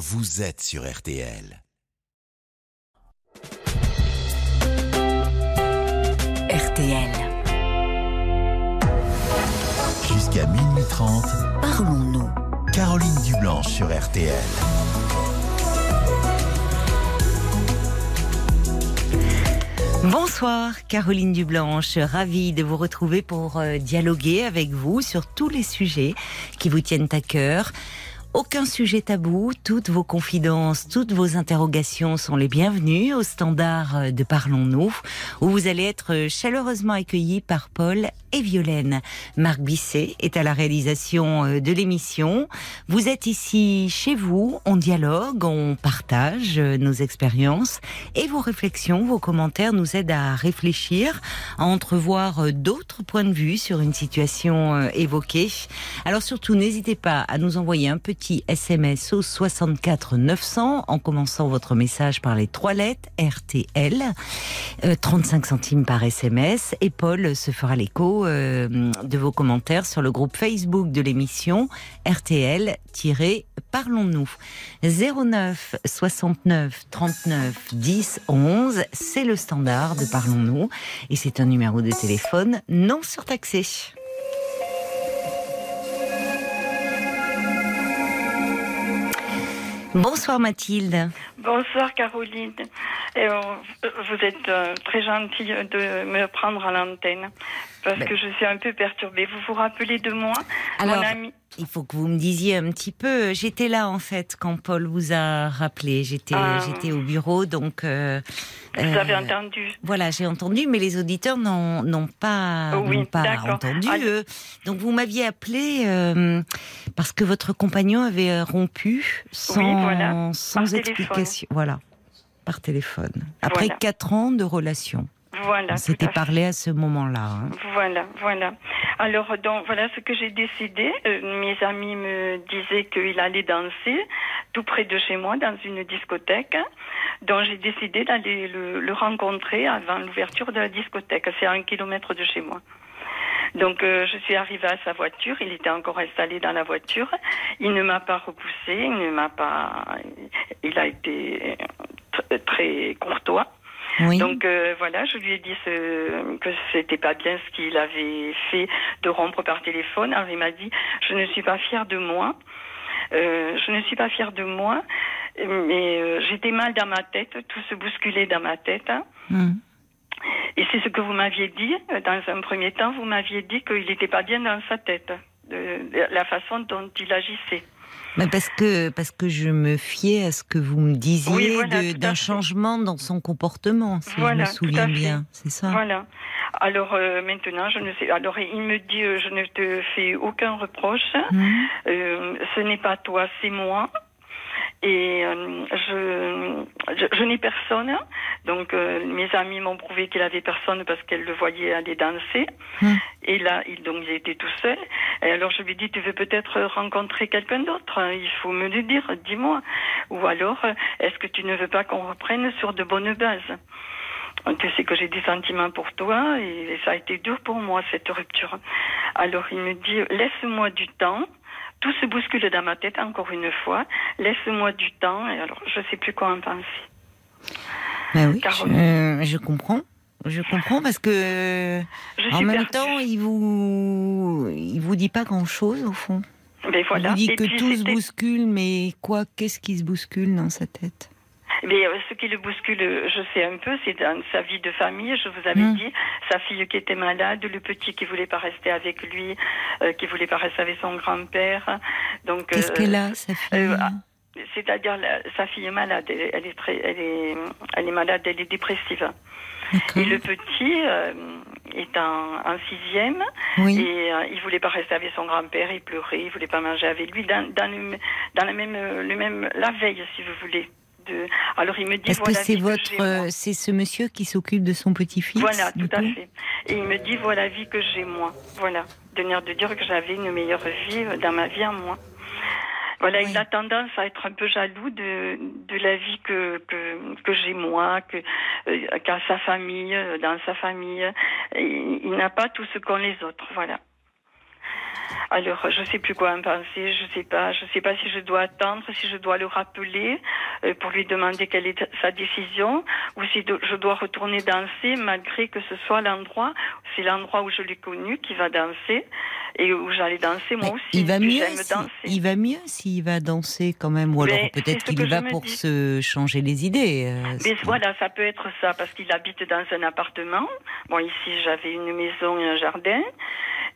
vous êtes sur RTL. RTL. Jusqu'à minuit 30, Parlons-nous. Caroline Dublanche sur RTL. Bonsoir Caroline Dublanche, ravie de vous retrouver pour euh, dialoguer avec vous sur tous les sujets qui vous tiennent à cœur. Aucun sujet tabou, toutes vos confidences, toutes vos interrogations sont les bienvenues au standard de Parlons-nous, où vous allez être chaleureusement accueillis par Paul et Violaine. Marc Bisset est à la réalisation euh, de l'émission. Vous êtes ici chez vous, on dialogue, on partage euh, nos expériences et vos réflexions, vos commentaires nous aident à réfléchir, à entrevoir d'autres points de vue sur une situation évoquée. Alors surtout, n'hésitez pas à nous envoyer un petit SMS au 64 900 en commençant votre message par les trois lettres RTL, 35 centimes par SMS. Et Paul se fera l'écho euh, de vos commentaires sur le groupe Facebook de l'émission RTL-Parlons-nous. 09 69 39 10 11, c'est le standard de Parlons-nous et c'est un numéro de téléphone non surtaxé. Bonsoir Mathilde. Bonsoir Caroline. Vous êtes euh, très gentille de me prendre à l'antenne parce Ben- que je suis un peu perturbée. Vous vous rappelez de moi, Alors, mon ami il faut que vous me disiez un petit peu. J'étais là en fait quand Paul vous a rappelé. J'étais, Ah. j'étais au bureau, donc. euh, Vous euh, avez entendu Voilà, j'ai entendu, mais les auditeurs n'ont, pas, Oui, pas entendu. Donc vous m'aviez appelé euh, parce que votre compagnon avait euh, rompu sans, Oui, voilà, sans par téléphone. explication. Voilà, par téléphone. Après Voilà. quatre ans de relation. Voilà. Fait. parlé à ce moment-là. hein. Voilà, voilà. Alors, donc, voilà ce que j'ai décidé. Euh, mes amis me disaient qu'il allait danser tout près de chez moi, dans une discothèque. Donc, j'ai décidé d'aller le, le rencontrer avant l'ouverture de la discothèque. C'est à un kilomètre de chez moi. Donc, euh, je suis arrivée à sa voiture. Il était encore installé dans la voiture. Il ne m'a pas repoussé. Il ne m'a pas. Il a été tr- très courtois. Oui. Donc euh, voilà, je lui ai dit ce, que c'était pas bien ce qu'il avait fait de rompre par téléphone. Alors il m'a dit je ne suis pas fière de moi. Euh, je ne suis pas fière de moi, mais euh, j'étais mal dans ma tête, tout se bousculait dans ma tête. Hum. Et c'est ce que vous m'aviez dit dans un premier temps. Vous m'aviez dit qu'il n'était pas bien dans sa tête, de, de la façon dont il agissait. Mais parce que parce que je me fiais à ce que vous me disiez Oui, voilà, d'un changement dans son comportement, si Voilà, je me souviens bien. C'est ça? Voilà. Alors euh, maintenant, je ne sais. Alors il me dit, euh, je ne te fais aucun reproche. Hum. Euh, ce n'est pas toi, c'est moi. Et euh, je, je, je n'ai personne. Donc euh, mes amis m'ont prouvé qu'il avait personne parce qu'elle le voyait aller danser. Hmm. Et là, il, donc il était tout seul. Et alors je lui dis, tu veux peut-être rencontrer quelqu'un d'autre? Il faut me le dire, dis-moi. Ou alors, est-ce que tu ne veux pas qu'on reprenne sur de bonnes bases? Tu sais que j'ai des sentiments pour toi et ça a été dur pour moi cette rupture. Alors il me dit laisse-moi du temps. Tout se bouscule dans ma tête encore une fois. Laisse-moi du temps et alors je sais plus quoi en penser. Ben oui, Caroline. je, je comprends. Je comprends parce que Je en même perdue. temps, il vous il vous dit pas grand chose au fond. Mais voilà. Il vous dit Et que tout se bouscule, mais quoi Qu'est-ce qui se bouscule dans sa tête? Mais euh, ce qui le bouscule, je sais un peu, c'est dans sa vie de famille. Je vous avais Mm. dit, sa fille qui était malade, le petit qui voulait pas rester avec lui, euh, qui voulait pas rester avec son grand-père. Donc Qu'est-ce euh, qu'elle a, sa fille euh, ah, C'est-à-dire la- sa fille est malade, elle, elle est très, elle est, elle est malade, elle est dépressive. Et le petit euh, est en, en sixième Oui. et euh, il voulait pas rester avec son grand-père, il pleurait, il voulait pas manger avec lui dans, dans, le, dans la même, le même, la veille si vous voulez. De, alors il me dit Parce que c'est votre, euh, c'est ce monsieur qui s'occupe de son petit-fils. Voilà, tout à fait. Et il me dit voilà la vie que j'ai moi. Voilà, de de dire que j'avais une meilleure vie euh, dans ma vie en moi. Voilà, Oui. il a tendance à être un peu jaloux de, de la vie que, que, que j'ai moi, que euh, sa famille, dans sa famille. Et il n'a pas tout ce qu'ont les autres, voilà. Alors, je sais plus quoi en penser. Je sais pas. Je sais pas si je dois attendre, si je dois le rappeler euh, pour lui demander quelle est sa décision, ou si je dois retourner danser malgré que ce soit l'endroit, c'est l'endroit où je l'ai connu qui va danser et où j'allais danser moi Mais aussi. il va mieux. si- il va mieux s'il va danser quand même, ou alors Mais c'est peut-être qu'il va pour dis. se changer les idées. euh, Mais c'est- voilà, ça peut être ça, parce qu'il habite dans un appartement. Bon, ici, j'avais une maison et un jardin.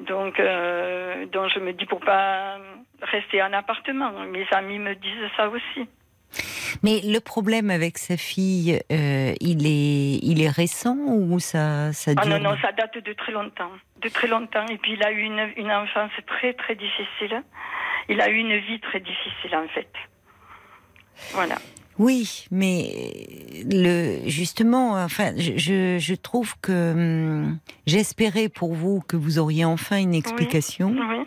Donc, euh, donc je me dis pour pas rester en appartement. Mes amis me disent ça aussi. Mais le problème avec sa fille, euh, il est, il est récent ou ça, ça Ah non, non, ça date de très longtemps. De très longtemps. Et puis, il a eu une, une enfance très, très difficile. Il a eu une vie très difficile, en fait. Voilà. Oui, mais le justement, enfin, je, trouve que hum, j'espérais pour vous que vous auriez enfin une explication Oui.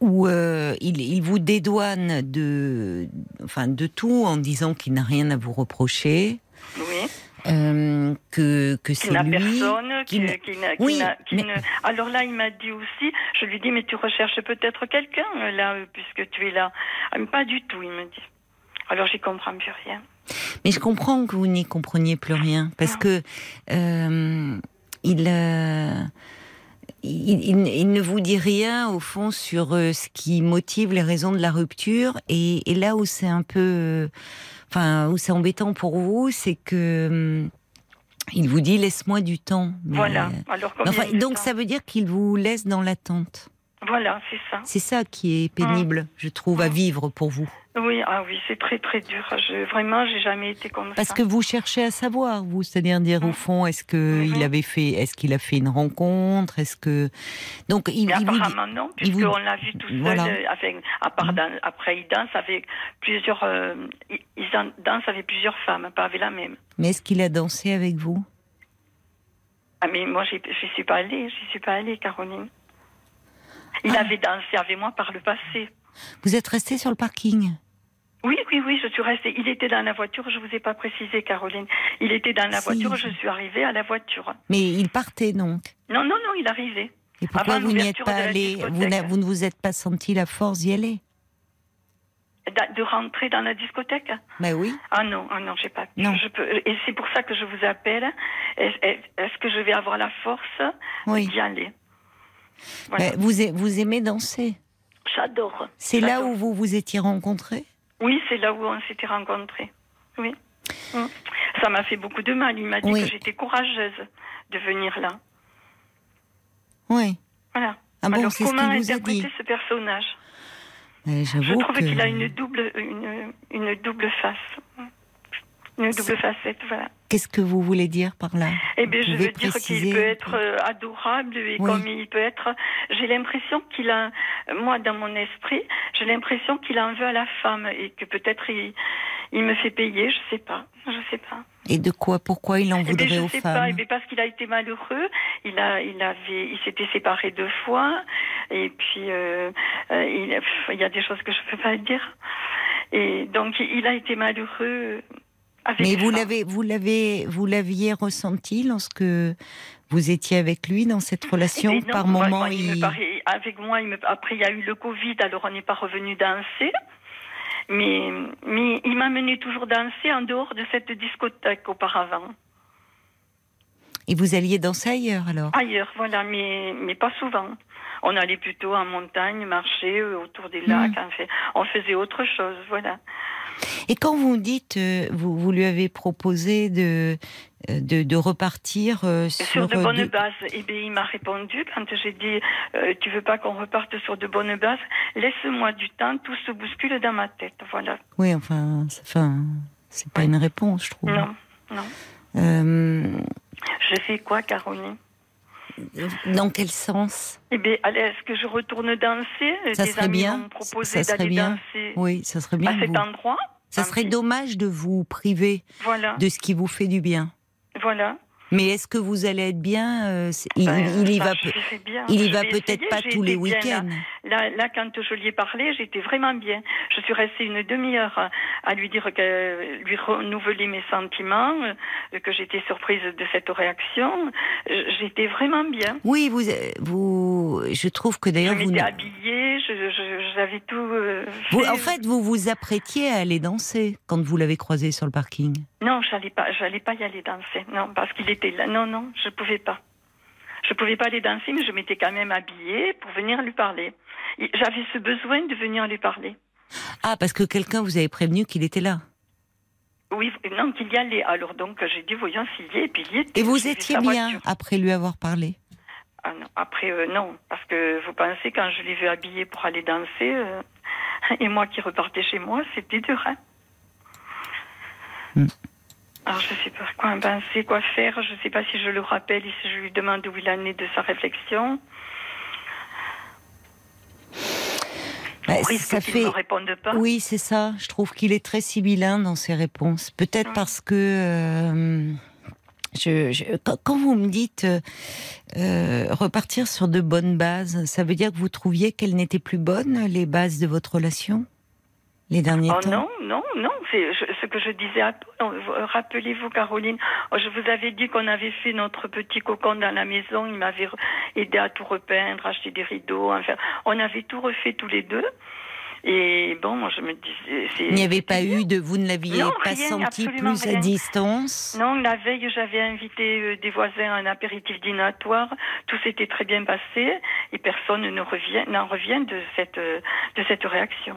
où euh, il, il vous dédouane de, enfin, de tout en disant qu'il n'a rien à vous reprocher, Oui. euh, que que c'est lui. personne, qui n'a- qui Oui, n'a- qui mais- ne- Alors là, il m'a dit aussi, je lui dis, mais tu recherches peut-être quelqu'un, euh, là, puisque tu es là. Ah, mais pas du tout, il me dit. Alors j'y comprends plus rien. Mais je comprends que vous n'y compreniez plus rien parce Non. que euh, il, euh, il, il- il ne vous dit rien au fond sur euh, ce qui motive les raisons de la rupture et, et là où c'est un peu, enfin où c'est embêtant pour vous, c'est que il vous dit laisse-moi du temps. Voilà. Alors enfin, donc temps ça veut dire qu'il vous laisse dans l'attente. Voilà, c'est ça. C'est ça qui est pénible, je trouve, à vivre pour vous. Oui, ah oui, c'est très très dur. Je, vraiment, j'ai jamais été comme Parce ça. que vous cherchez à savoir, vous, c'est-à-dire dire au Mhm. fond, est-ce que Mhm. il avait fait, est-ce qu'il a fait une rencontre, est-ce que donc il, Mais il vous dit- apparemment non, il vous- puisqu'on l'a vu tout seul. Voilà. euh, avec- à part dans- après, il danse avec plusieurs. euh, il, il dan- danse avec plusieurs femmes, pas avec la même. mais est-ce qu'il a dansé avec vous? Ah mais moi, j'y suis pas allée, j'y suis pas allée, Caroline. Il Ah. avait dansé avec moi par le passé. Vous êtes resté sur le parking Oui, oui, oui, je suis restée. Il était dans la voiture, je vous ai pas précisé, Caroline. Il était dans la Si. voiture, je suis arrivée à la voiture. Mais il partait donc. Non, non, non, il arrivait. Et pourquoi Avant vous n'y êtes pas allé vous, vous ne vous êtes pas senti la force d'y aller De rentrer dans la discothèque Ben oui. Ah non, ah non, j'ai pas. Non. Je peux, et c'est pour ça que je vous appelle. Est- est- Est-ce que je vais avoir la force Oui. d'y aller Voilà. Vous, aimez danser. J'adore. C'est là où vous vous étiez rencontrés? Oui, c'est là où on s'était rencontrés. Oui. Mm. Ça m'a fait beaucoup de mal. Il m'a dit Oui. que j'étais courageuse de venir là. Oui. Voilà. Ah bon, Alors ce comment a interpréter dit ce personnage? Je trouve qu'il a une double, une, une double face. Une double facette, voilà. qu'est-ce que vous voulez dire par là? Eh bien, je veux dire qu'il peut être euh, adorable et Oui. comme il peut être. J'ai l'impression qu'il a, moi, dans mon esprit, j'ai l'impression qu'il en veut à la femme et que peut-être il, il me fait payer. Je sais pas. Je sais pas. Et de quoi Pourquoi il en Eh bien, voudrait je aux sais pas. Eh bien, parce qu'il a été malheureux. Il a, il avait, il s'était séparé deux fois. Et puis, euh, euh, il, y a des choses que je peux pas dire. Et donc, il a été malheureux. Avec Mais vous l'avez, vous l'avez, vous l'aviez ressenti lorsque vous étiez avec lui dans cette relation. Et non, Par moi, moment, moi, il me il- paraît- avec moi, il me, après il y a eu le Covid, alors on n'est pas revenu danser. Mais, mais il m'a mené toujours danser en dehors de cette discothèque auparavant. et vous alliez danser ailleurs alors? Ailleurs, voilà, mais, mais pas souvent. On allait plutôt en montagne, marcher euh, autour des Hmm. lacs, on, fait- on faisait autre chose, voilà. Et quand vous dites, euh, vous, vous lui avez proposé de euh, de, de repartir euh, sur, sur de bonnes de- bases. Et bien, il m'a répondu quand j'ai dit euh, Tu veux pas qu'on reparte sur de bonnes bases? Laisse-moi du temps, tout se bouscule dans ma tête. Voilà. Oui, enfin, c'est- enfin, c'est pas Oui. une réponse, je trouve. Non, non. Je fais quoi, Caroline? Dans quel sens? Eh bien, est-ce que je retourne danser? Ça Des serait amis bien. proposé Ça serait bien. danser Oui, ça serait bien. à cet endroit. Ça serait dommage de vous priver Voilà, de ce qui vous fait du bien. voilà. Mais est-ce que vous allez être bien euh, il, Ben, il y va, bien. il y peut-être pas tous les week-ends. Là, là, quand je lui ai parlé, j'étais vraiment bien. Je suis restée une demi-heure à- lui dire que lui renouveler mes sentiments, euh, que j'étais surprise de cette réaction. Euh, J'étais vraiment bien. Oui, vous, vous, je trouve que d'ailleurs vous. habillée, j'avais tout. Vous, en fait, vous vous apprêtiez à aller danser quand vous l'avez croisé sur le parking. Non, j'allais pas, j'allais pas y aller danser. Non, parce qu'il était là. Non, non, je pouvais pas. Je pouvais pas aller danser, mais je m'étais quand même habillée pour venir lui parler. J'avais ce besoin de venir lui parler. Ah, parce que quelqu'un vous avait prévenu qu'il était là. Oui, non, qu'il y allait. Alors donc, j'ai dit, voyons s'il y est, et puis il y était. Et vous étiez bien voiture. après lui avoir parlé? Ah non, après, euh, non, parce que vous pensez, quand je l'ai vu habillée pour aller danser, euh, et moi qui repartais chez moi, c'était dur, hein. Alors, je sais pas quoi en penser, quoi faire. Je sais pas si je le rappelle et si je lui demande où il en est de sa réflexion. Bah, ça fait. ne pas. Oui, c'est ça. Je trouve qu'il est très sibyllin dans ses réponses. Peut-être Ouais. parce que euh, je, je- quand, quand vous me dites euh, euh, repartir sur de bonnes bases, ça veut dire que vous trouviez qu'elles n'étaient plus bonnes, les bases de votre relation, les derniers Oh temps. non, non, non, c'est ce que je disais Rappelez-vous, Caroline, oh, je vous avais dit qu'on avait fait notre petit cocon dans la maison. Il m'avait aidé à tout repeindre, acheter des rideaux. Enfin, on avait tout refait tous les deux. Et bon, moi, je me disais. Il n'y avait pas bien. eu de, vous ne l'aviez pas rien, senti plus à distance. Non, la veille, j'avais invité euh, des voisins à un apéritif dînatoire. Tout s'était très bien passé et personne ne revient, n'en revient de cette, euh, de cette réaction.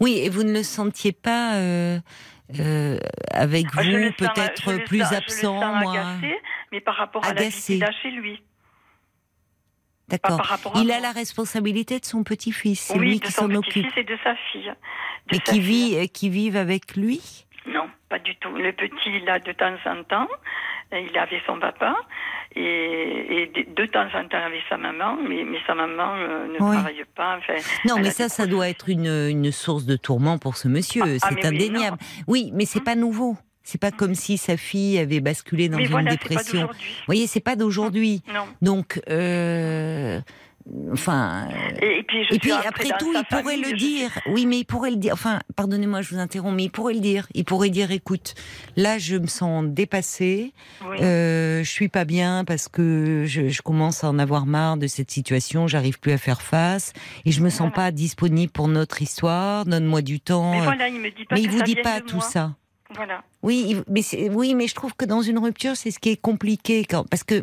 Oui, et vous ne le sentiez pas euh, euh, avec Ah, je vous, je peut-être plus sens- je le absent, sens moi. agacé, mais par rapport à la vie Agacé. a chez lui. D'accord. Il a la responsabilité de son petit-fils. C'est oui, lui de qui s'en occupe. petit-fils et de sa fille. De Et sa qui fille. vit, euh, qui vivent avec lui? Non, pas du tout. Le petit, il a de temps en temps, il avec son papa, et, et de, de temps en temps avec sa maman, mais, mais sa maman euh, ne Oui. travaille pas. Enfin, Non, mais ça, ça doit être une, une source de tourment pour ce monsieur. Ah, ah, c'est indéniable. Oui, mais c'est Hum. pas nouveau. C'est pas comme si sa fille avait basculé dans mais une voilà, dépression. Vous voyez, c'est pas d'aujourd'hui. Non. Donc, euh, enfin. Et, et puis, je Et puis suis après tout, il pourrait famille, le dire. Oui, mais il pourrait le dire. Enfin, pardonnez-moi, je vous interromps, mais il pourrait le dire. Il pourrait dire, écoute, là, je me sens dépassée. Oui. Euh, je suis pas bien parce que je, je commence à en avoir marre de cette situation. J'arrive plus à faire face et je me sens Voilà. pas disponible pour notre histoire. Donne-moi du temps. mais voilà, il me dit pas mais que il vous ça dit pas tout moi. ça. Voilà. Oui, mais oui, mais je trouve que dans une rupture, c'est ce qui est compliqué quand parce que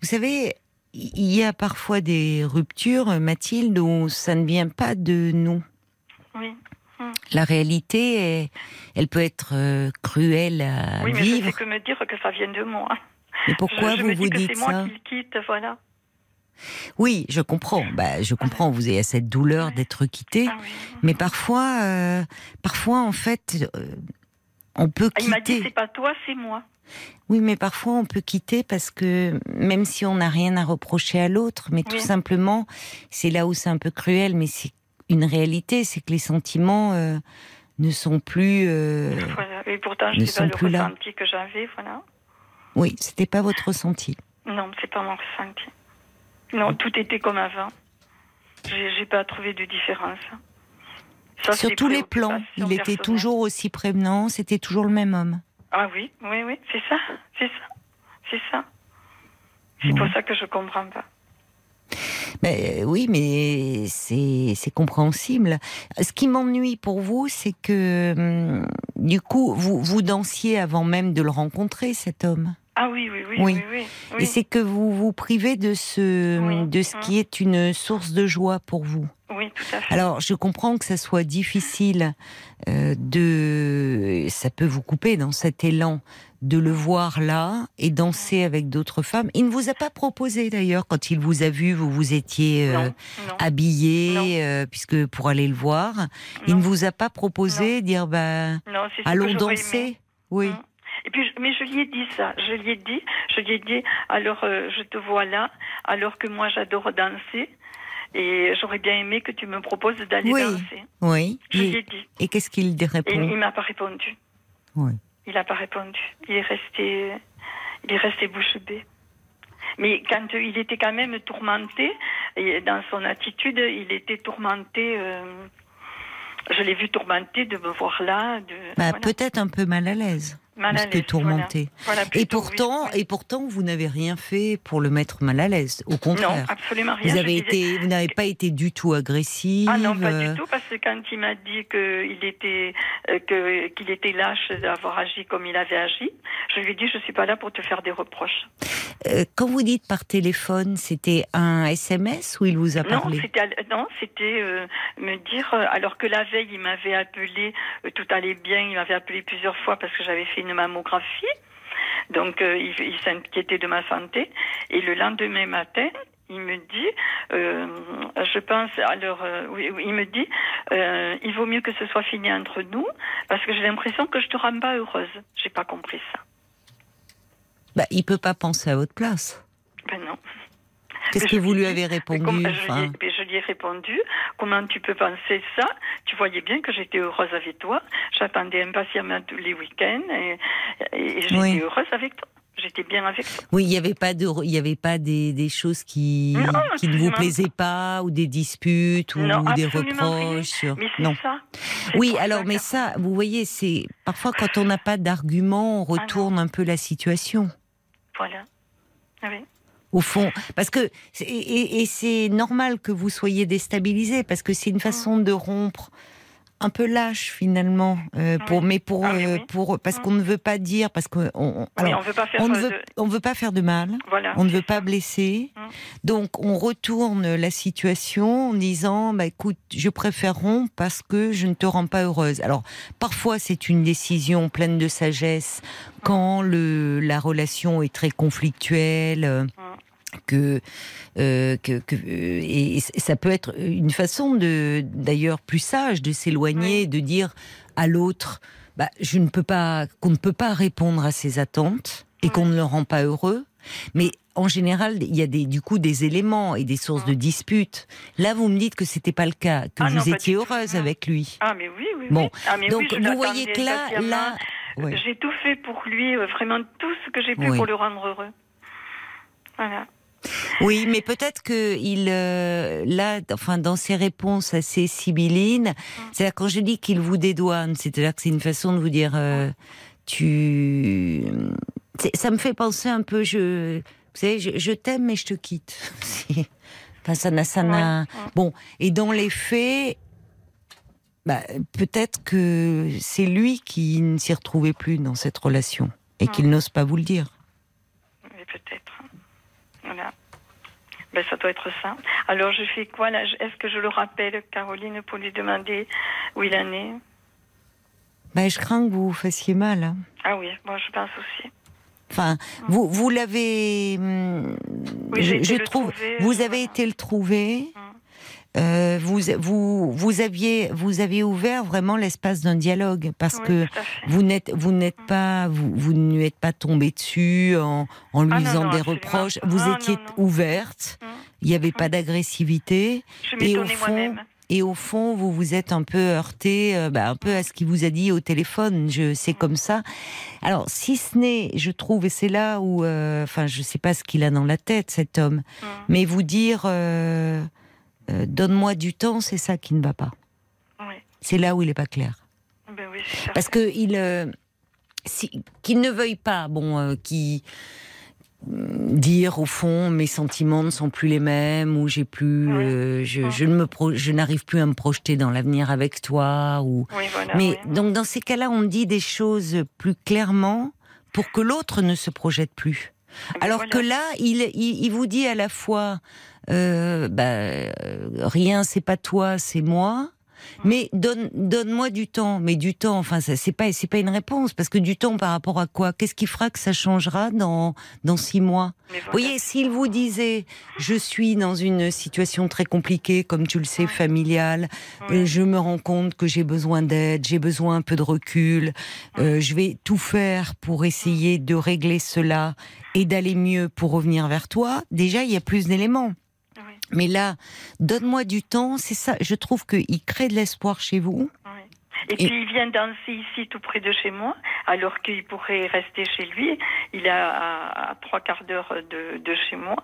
vous savez, il y a parfois des ruptures, Mathilde, où ça ne vient pas de nous. Oui. La réalité, est- elle peut être euh, cruelle à Oui, mais je vivre. sais que me dire que ça vient de moi. Mais pourquoi je, je vous me dis vous que dites c'est moi qui le quitte, voilà. Oui, je comprends. Bah, je comprends. Vous avez cette douleur d'être quitté, Ah oui. mais parfois, euh, parfois en fait, euh, on peut Ah, il m'a dit quitter. c'est pas toi, c'est moi. Oui, mais parfois on peut quitter parce que même si on n'a rien à reprocher à l'autre, mais tout simplement, c'est là où c'est un peu cruel, mais c'est une réalité, c'est que les sentiments euh, ne sont plus. euh, Voilà. Et pourtant, je ne pas le plus là. ressenti que j'avais, voilà. Oui, c'était pas votre ressenti. Non, c'est pas mon ressenti. Non, tout était comme avant. J'ai pas trouvé de différence. Ça, Sur tous les plans, il était toujours aussi prévenant. C'était toujours le même homme. Ah oui, oui, oui, c'est ça, c'est ça, c'est ça. C'est pour ça que je comprends pas. Mais, euh, oui, mais c'est c'est compréhensible. Ce qui m'ennuie pour vous, c'est que hum, du coup, vous vous dansiez avant même de le rencontrer, cet homme? Ah oui, oui, oui, Oui. oui, oui. oui. Et c'est que vous vous privez de ce de ce qui est une source de joie pour vous. Oui, tout à fait. Alors, je comprends que ça soit difficile euh, de, ça peut vous couper dans cet élan de le voir là et danser avec d'autres femmes. Il ne vous a pas proposé d'ailleurs quand il vous a vu, vous vous étiez euh, habillé, euh, puisque pour aller le voir, il ne vous a pas proposé dire bah non, ce que allons aimé. danser. Oui. Mm. Et puis, mais je lui ai dit ça. Je lui ai dit, je lui ai dit, alors euh, je te vois là, alors que moi j'adore danser, et j'aurais bien aimé que tu me proposes d'aller Oui. danser. Oui. Je lui Et, ai dit. et qu'est-ce qu'il Et répond il m'a pas répondu. Oui. Il n'a pas répondu. Il est resté, il est resté bouche bée. Mais quand euh, il était quand même tourmenté, et dans son attitude, il était tourmenté. euh, je l'ai vu tourmenté de me voir là. De, Bah, voilà. Peut-être un peu mal à l'aise. Mal à l'aise, tourmenté. Voilà, Et pourtant, oui. et pourtant, vous n'avez rien fait pour le mettre mal à l'aise. Au Non, contraire. absolument rien. Vous disais- n'avez pas été du tout agressive. Ah non, pas euh, du tout, parce que quand il m'a dit qu'il était, euh, que, qu'il était lâche d'avoir agi comme il avait agi, je lui ai dit, je suis pas là pour te faire des reproches. euh, quand vous dites par téléphone, c'était un SMS ou il vous a Non, parlé? c'était, non, c'était euh, me dire, euh, alors que la veille, il m'avait appelé, euh, tout allait bien, il m'avait appelé plusieurs fois parce que j'avais fait une mammographie. Donc, euh, il, il s'inquiétait de ma santé. Et le lendemain matin, il me dit, euh, je pense, alors, euh, oui, oui, il me dit, euh, il vaut mieux que ce soit fini entre nous parce que j'ai l'impression que je te rends pas heureuse. J'ai pas compris ça. bah, Il peut pas penser à votre place. Ben non. Qu'est-ce que vous lui avez répondu enfin, je répondu, comment tu peux penser ça? Tu voyais bien que j'étais heureuse avec toi. J'attendais impatiemment tous les week-ends et, et j'étais Oui. heureuse avec toi. J'étais bien avec toi. Oui, il n'y avait pas de, il y avait pas des, des choses qui, Non, qui ne vous plaisaient pas ou des disputes ou Non, des rien. reproches. Mais Non. ça. Oui, alors, ça mais ça, vous voyez, c'est parfois quand on n'a pas d'argument, on Ah retourne un peu la situation. Voilà. Oui. Au fond, parce que c'est- et, et c'est normal que vous soyez déstabilisé parce que c'est une façon de rompre un peu lâche finalement euh, pour Oui. mais pour Ah, euh, oui. pour parce Mm. qu'on ne veut pas dire parce qu'on on, Oui, alors, on veut pas faire on ne euh, veut de- on veut pas faire de mal Voilà. on ne veut pas blesser. Mm. Donc on retourne la situation en disant bah écoute, je préfère rompre parce que je ne te rends pas heureuse. Alors parfois c'est une décision pleine de sagesse quand le la relation est très conflictuelle. Euh, Que, euh, que, que euh, et ça peut être une façon de d'ailleurs plus sage de s'éloigner, de dire à l'autre bah, je ne peux pas qu'on ne peut pas répondre à ses attentes et qu'on ne le rend pas heureux. Mais en général, il y a des, du coup des éléments et des sources de disputes. Là, vous me dites que c'était pas le cas, que Ah vous étiez heureuse avec lui. Ah mais oui, oui. Bon. Ah, mais Donc oui, vous voyez que là, là. J'ai tout fait pour lui, euh, vraiment tout ce que j'ai pu Oui. pour le rendre heureux. Voilà. Oui, mais peut-être que il euh, là, enfin dans ses réponses assez sibyllines, c'est-à-dire quand je dis qu'il vous dédouane, c'est-à-dire que c'est une façon de vous dire euh, tu, c'est- ça me fait penser un peu, je, vous savez, je, je t'aime mais je te quitte. Enfin, ça n'a, ça n'a. Bon, et dans les faits. Bah, peut-être que c'est lui qui ne s'y retrouvait plus dans cette relation et qu'il n'ose pas vous le dire. Mais peut-être. Voilà. Ben, ça doit être ça. Alors, je fais quoi là? Est-ce que je le rappelle, Caroline, pour lui demander où il en est? Bah, je crains que vous vous fassiez mal. hein. Ah oui, moi je pense aussi. Enfin, vous, vous l'avez. hum, Oui, je, je trouve. trouver, vous voilà. avez été le trouver. Hum. Euh, vous, vous, vous aviez, vous aviez ouvert vraiment l'espace d'un dialogue parce Oui, que vous n'êtes, vous n'êtes pas, vous, vous ne lui êtes pas tombé dessus en, en lui Ah faisant non, des reproches. Vous Ah, étiez non, ouverte. Hum. Il n'y avait pas d'agressivité. Et au fond, et au fond, vous vous êtes un peu heurté, euh, bah, un peu à ce qu'il vous a dit au téléphone. Je c'est comme ça. Alors, si ce n'est, je trouve, et c'est là où, euh, enfin, je sais pas ce qu'il a dans la tête, cet homme, mais vous dire, euh, euh, donne-moi du temps, c'est ça qui ne va pas. Oui. C'est là où il est pas clair. Ben oui. Parce que il, euh, si, qu'il ne veuille pas, bon, euh, qui dire au fond mes sentiments ne sont plus les mêmes ou j'ai plus Oui. euh, je, Mm. je ne me pro- je n'arrive plus à me projeter dans l'avenir avec toi ou Oui, voilà. mais oui. donc dans ces cas-là on dit des choses plus clairement pour que l'autre ne se projette plus Ah ben alors voilà. que là il, il, il vous dit à la fois euh, bah, rien c'est pas toi c'est moi. Mais donne donne-moi du temps. Mais du temps enfin ça c'est pas c'est pas une réponse. Parce que du temps par rapport à quoi? Qu'est-ce qui fera que ça changera dans dans six mois? Voilà. vous voyez, s'il vous disait, je suis dans une situation très compliquée, comme tu le sais, familiale, Oui. euh, je me rends compte que j'ai besoin d'aide, j'ai besoin un peu de recul, euh, je vais tout faire pour essayer de régler cela et d'aller mieux pour revenir vers toi, déjà, il y a plus d'éléments. Mais là, donne-moi du temps, c'est ça, je trouve qu'il crée de l'espoir chez vous. Et, Et- puis il vient danser ici tout près de chez moi, alors qu'il pourrait rester chez lui. Il est à, trois quarts d'heure de, de chez moi.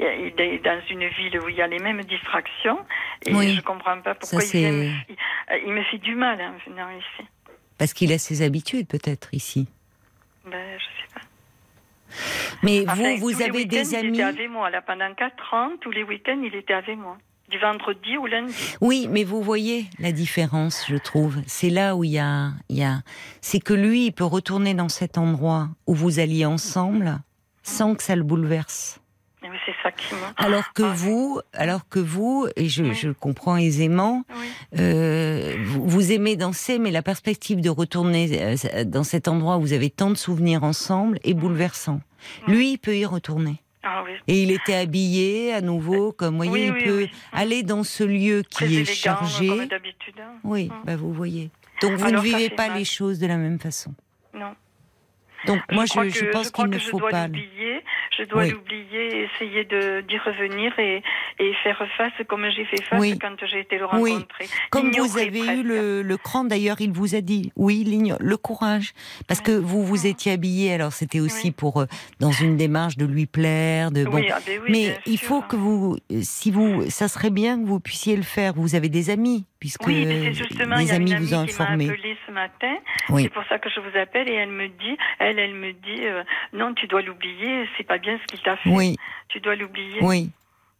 Et il est dans une ville où il y a les mêmes distractions. Et Oui. je comprends pas pourquoi Ça, il vient. me- c'est- Il, il me fait du mal en venant ici. Parce qu'il a ses habitudes peut-être ici. Ben, je sais pas. Mais Enfin, vous, vous avez des Il amis. était avec moi. Là, pendant 4 ans, tous les week-ends, il était avec moi. Du vendredi au lundi. Oui, mais vous voyez la différence, je trouve. C'est là où il y a, il y a, c'est que lui, il peut retourner dans cet endroit où vous alliez ensemble sans que ça le bouleverse. Mais c'est ça qui m'a. Alors que Ah, vous, alors que vous, et je, Oui. je comprends aisément, Oui. euh, vous, vous aimez danser, mais la perspective de retourner euh, dans cet endroit où vous avez tant de souvenirs ensemble est bouleversant. Lui, il peut y retourner. Ah oui. Et il était habillé à nouveau, comme vous voyez, il peut aller dans ce lieu qui Très est élégant, chargé. comme d'habitude. hein. Oui, Mm. bah vous voyez. Donc vous Alors, ne vivez pas mal. les choses de la même façon. Non. Donc moi, je, je pense qu'il ne faut je dois pas. Je dois Oui. l'oublier, essayer d'y revenir et, et faire face comme j'ai fait face Oui. quand j'ai été le Oui. rencontrer. Comme vous avez eu le, le cran, d'ailleurs, il vous a dit, oui, le courage, parce que vous vous étiez habillé. Alors c'était aussi Oui. pour euh, dans une démarche de lui plaire, de bon. Oui, ah ben oui, Mais il sûr. faut que vous, euh, si vous, ça serait bien que vous puissiez le faire. Vous avez des amis, puisque Oui, mais justement, il y des a une amis vous ont informé. appelé ce matin. Oui. C'est pour ça que je vous appelle et elle me dit, elle, elle me dit, euh, non, tu dois l'oublier, c'est pas bien ce qu'il t'a fait. Oui, Tu dois l'oublier. oui,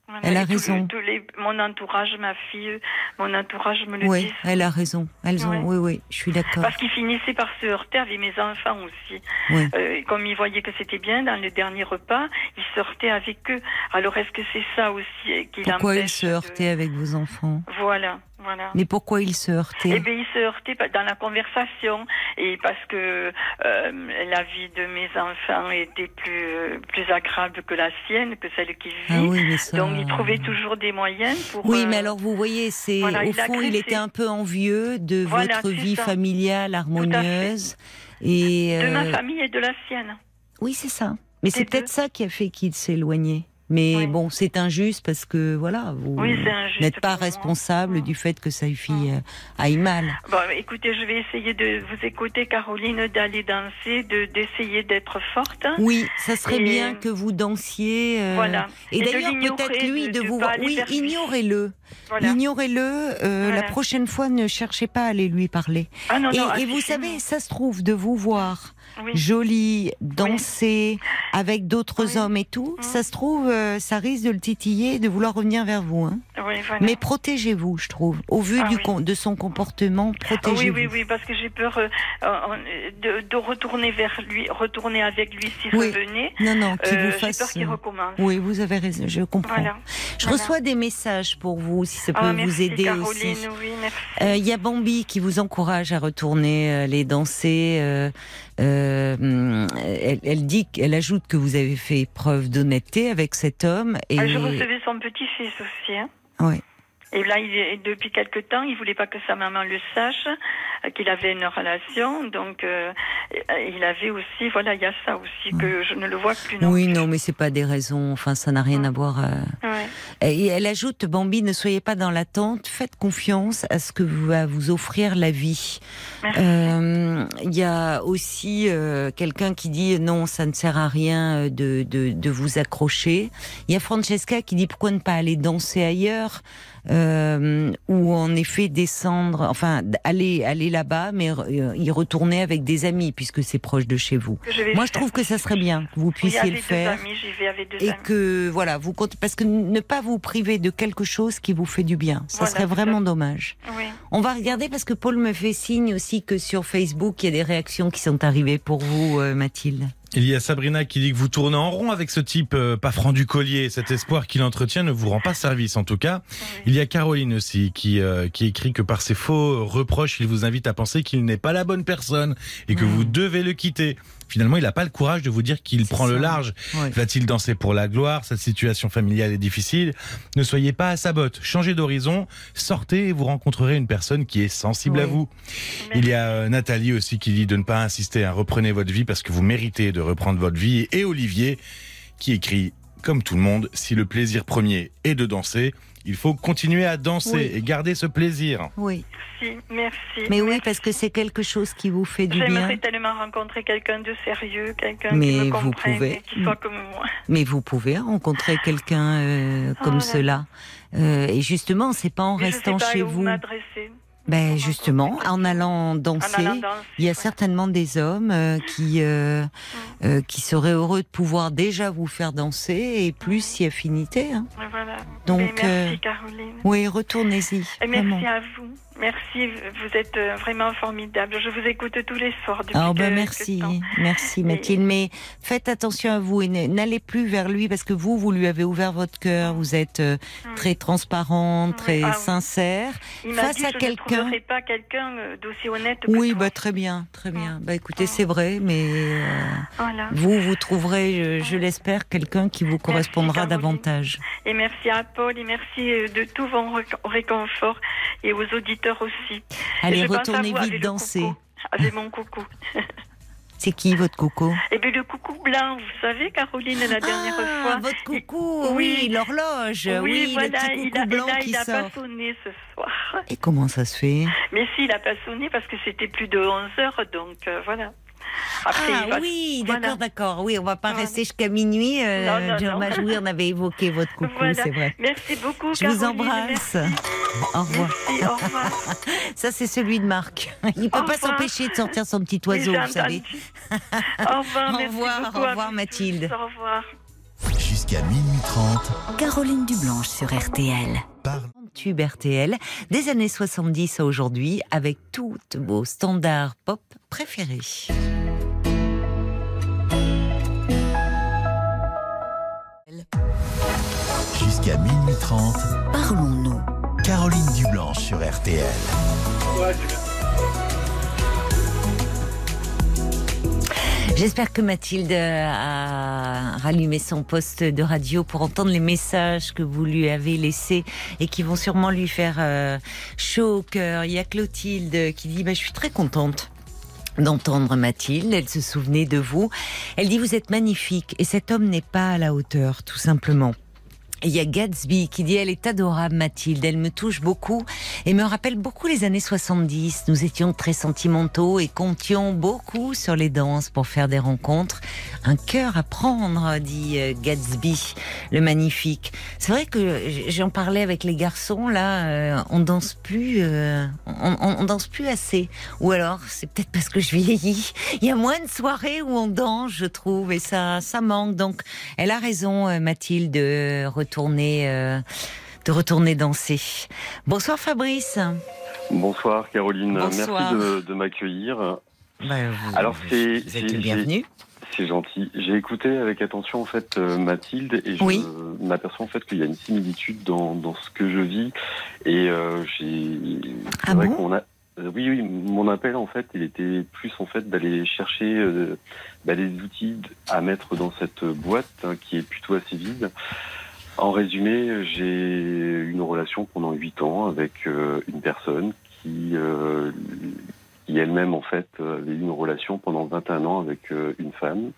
Voilà, elle a raison. tous les, mon entourage, ma fille, mon entourage me le oui, dit. elle a raison. Elles ont, oui, oui, je suis d'accord. Parce qu'ils finissaient par se heurter avec mes enfants aussi. Oui. Euh, comme ils voyaient que c'était bien dans le dernier repas, ils se heurtaient avec eux. Alors est-ce que c'est ça aussi euh, qui Pourquoi il l'empêche se de- heurtait avec vos enfants? Voilà, voilà. Mais pourquoi il se Eh heurtait bien, ils se heurtaient pa- dans la conversation et parce que euh, la vie de mes enfants était plus plus agréable que la sienne, que celle qui vit. Ah oui, mais ça. Donc, ils trouvaient toujours des moyens pour. Oui, euh, mais alors vous voyez, c'est voilà, au il a fond, il était un peu envieux de Voilà, votre vie ça. familiale harmonieuse. Et de ma euh, famille et de la sienne. oui, c'est ça. Mais c'est peut-être ça qui a fait qu'il s'éloignait. Mais Oui. bon, c'est injuste parce que voilà, vous Oui, n'êtes pas responsable du fait que sa fille euh, aille mal. Bon, écoutez, je vais essayer de vous écouter, Caroline, d'aller danser, de d'essayer d'être forte. Oui, ça serait Et- bien que vous dansiez. euh, Voilà. Et, d'ailleurs, peut-être lui de- de, vous Oui, ignorez-le. Voilà. Ignorez-le. euh, Voilà. La prochaine fois, ne cherchez pas à aller lui parler. Ah non, et non, et vous savez, ça se trouve de vous voir Oui. jolie, danser avec d'autres Oui. hommes et tout, Mm. ça se trouve, euh, ça risque de le titiller, et de vouloir revenir vers vous. hein. Voilà. Mais protégez-vous, je trouve. Au vu Ah du de son comportement, Ah Oui, protégez-vous. oui, oui, parce que j'ai peur euh, de, de retourner vers lui, retourner avec lui s'il revenait. Non, non, qu'il Euh, vous j'ai fasse. peur qu'il euh, recommence. Oui, vous avez raison, je comprends. Voilà. Je Voilà. reçois des messages pour vous, si ça peut Ah, vous merci, aider Caroline, aussi. Euh, Il y a Bambi qui vous encourage à retourner les danser. Euh, elle, elle dit, elle ajoute que vous avez fait preuve d'honnêteté avec cet homme. Et Ah, je recevais son petit-fils aussi. Hein. Ouais. Et là, il est, depuis quelque temps, il voulait pas que sa maman le sache, euh, qu'il avait une relation. Donc, euh, il avait aussi, voilà, il y a ça aussi que je ne le vois plus. Non oui, plus. non, mais c'est pas des raisons. Enfin, ça n'a rien à voir. euh. Ouais. Et elle ajoute, Bambi, ne soyez pas dans l'attente. Faites confiance à ce que va vous offrir la vie. Euh, Il y a aussi euh, quelqu'un qui dit non, ça ne sert à rien de, de, de vous accrocher. Il y a Francesca qui dit pourquoi ne pas aller danser ailleurs? Euh, ou en effet descendre, enfin aller aller là-bas, mais euh, y retourner avec des amis puisque c'est proche de chez vous. Moi, je trouve que ça serait bien que vous puissiez le faire amis, et amis. que voilà, vous comptez parce que ne pas vous priver de quelque chose qui vous fait du bien, ça Voilà, serait vraiment dommage. Oui. On va regarder parce que Paul me fait signe aussi que sur Facebook, il y a des réactions qui sont arrivées pour vous, euh, Mathilde. Il y a Sabrina qui dit que vous tournez en rond avec ce type euh, pas franc du collier. Cet espoir qu'il entretient ne vous rend pas service en tout cas. Il y a Caroline aussi qui, euh, qui écrit que par ses faux reproches, il vous invite à penser qu'il n'est pas la bonne personne et que vous devez le quitter. Finalement, il n'a pas le courage de vous dire qu'il prend le large. Ouais. Va-t-il danser pour la gloire? Cette situation familiale est difficile. Ne soyez pas à sa botte. Changez d'horizon, sortez et vous rencontrerez une personne qui est sensible à vous. Il y a euh, Nathalie aussi qui dit de ne pas insister. hein. Reprenez votre vie parce que vous méritez de reprendre votre vie. Et Olivier qui écrit, comme tout le monde, si le plaisir premier est de danser, il faut continuer à danser Oui. et garder ce plaisir. Oui, Merci, merci. mais oui, parce que c'est quelque chose qui vous fait du bien. J'aimerais tellement rencontrer quelqu'un de sérieux, quelqu'un qui me vous comprenne pouvez. et qui soit comme moi. Mais vous pouvez rencontrer quelqu'un euh, Ah, comme là. cela. Euh, et justement, c'est pas en je restant sais pas chez où vous. Ben justement, en allant En danser, allant danser, il y a ouais. certainement des hommes euh, qui euh, euh, qui seraient heureux de pouvoir déjà vous faire danser et plus si affinité. Hein. Voilà. Donc, Mais merci Caroline. Oui, retournez-y. Merci à vous. Merci, vous êtes euh, vraiment formidable. Je vous écoute tous les soirs depuis Ah ben quelques merci, merci Et- Mathilde. Mais faites attention à vous et n'allez plus vers lui parce que vous, vous lui avez ouvert votre cœur. Vous êtes euh, très transparente, très Ah oui. sincère. Il m'a face dit à je ne quelqu'un- pas quelqu'un euh, d'aussi honnête que Oui, bah très bien, très bien. Bah écoutez, c'est vrai, mais euh, Voilà. vous, vous trouverez, je, je l'espère, quelqu'un qui vous correspondra davantage. Et merci à Paul et merci de tout vos ré- réconfort et aux auditeurs aussi. Allez, retournez vite danser. coucou, Avec mon coucou. C'est qui votre coco? Et bien le coucou blanc, vous savez Caroline la dernière ah, fois. votre coucou, oui. oui, l'horloge, oui, oui, le voilà, petit il coucou a, blanc là, qui il a sort. pas sonné ce soir. Et comment ça se fait? Mais si, il n'a pas sonné parce que c'était plus de 11 heures, donc euh, voilà. Après, Ah va- oui, voilà. d'accord, d'accord. Oui, on va pas Voilà. rester jusqu'à minuit. Euh, Non, non, John non. Majouir, on avait évoqué votre coucou, Voilà. c'est vrai. Merci beaucoup, Je vous embrasse. Merci, Au revoir. merci, au revoir. Ça, c'est celui de Marc. Il peut Au pas s'empêcher de sortir son petit Oui, oiseau, vous savez. Au revoir, Au merci revoir, beaucoup au à revoir, vous Mathilde. tous. Au revoir. Jusqu'à minuit 30, Caroline Dublanche sur RTL. par Tube RTL, des années 70 à aujourd'hui, avec tous vos standards pop préférés. Jusqu'à minuit 30, Parlons-nous. Caroline Dublanche sur RTL. J'espère que Mathilde a rallumé son poste de radio pour entendre les messages que vous lui avez laissés et qui vont sûrement lui faire euh, chaud au cœur. Il y a Clotilde qui dit bah, Je suis très contente d'entendre Mathilde. Elle se souvenait de vous. Elle dit Vous êtes magnifique et cet homme n'est pas à la hauteur, tout simplement. Et il y a Gatsby qui dit elle est adorable Mathilde, elle me touche beaucoup et me rappelle beaucoup les années 70. Nous étions très sentimentaux et comptions beaucoup sur les danses pour faire des rencontres. Un cœur à prendre, dit euh, Gatsby, le magnifique. C'est vrai que j'en parlais avec les garçons là, euh, on danse plus, euh, on, danse plus assez. Ou alors c'est peut-être parce que je vieillis. Il y a moins de soirées où on danse, je trouve, et ça, ça manque. Donc elle a raison, Mathilde, de retourner, euh, de retourner danser. Bonsoir Fabrice. Bonsoir Caroline, Bonsoir. merci de, de m'accueillir. Bah, vous- Alors, c'est- vous êtes c'est- le bienvenu. C'est gentil. J'ai écouté avec attention en fait euh, Mathilde et je Oui. m'aperçois en fait qu'il y a une similitude dans, dans ce que je vis et euh, j'ai. c'est Ah vrai bon? qu'on a- Oui, oui, mon appel en fait, il était plus en fait d'aller chercher euh, bah, des outils à mettre dans cette boîte hein, qui est plutôt assez vide. En résumé, j'ai une relation pendant huit ans avec euh, une personne qui, euh, qui elle-même en fait avait eu une relation pendant 21 ans avec euh, une femme.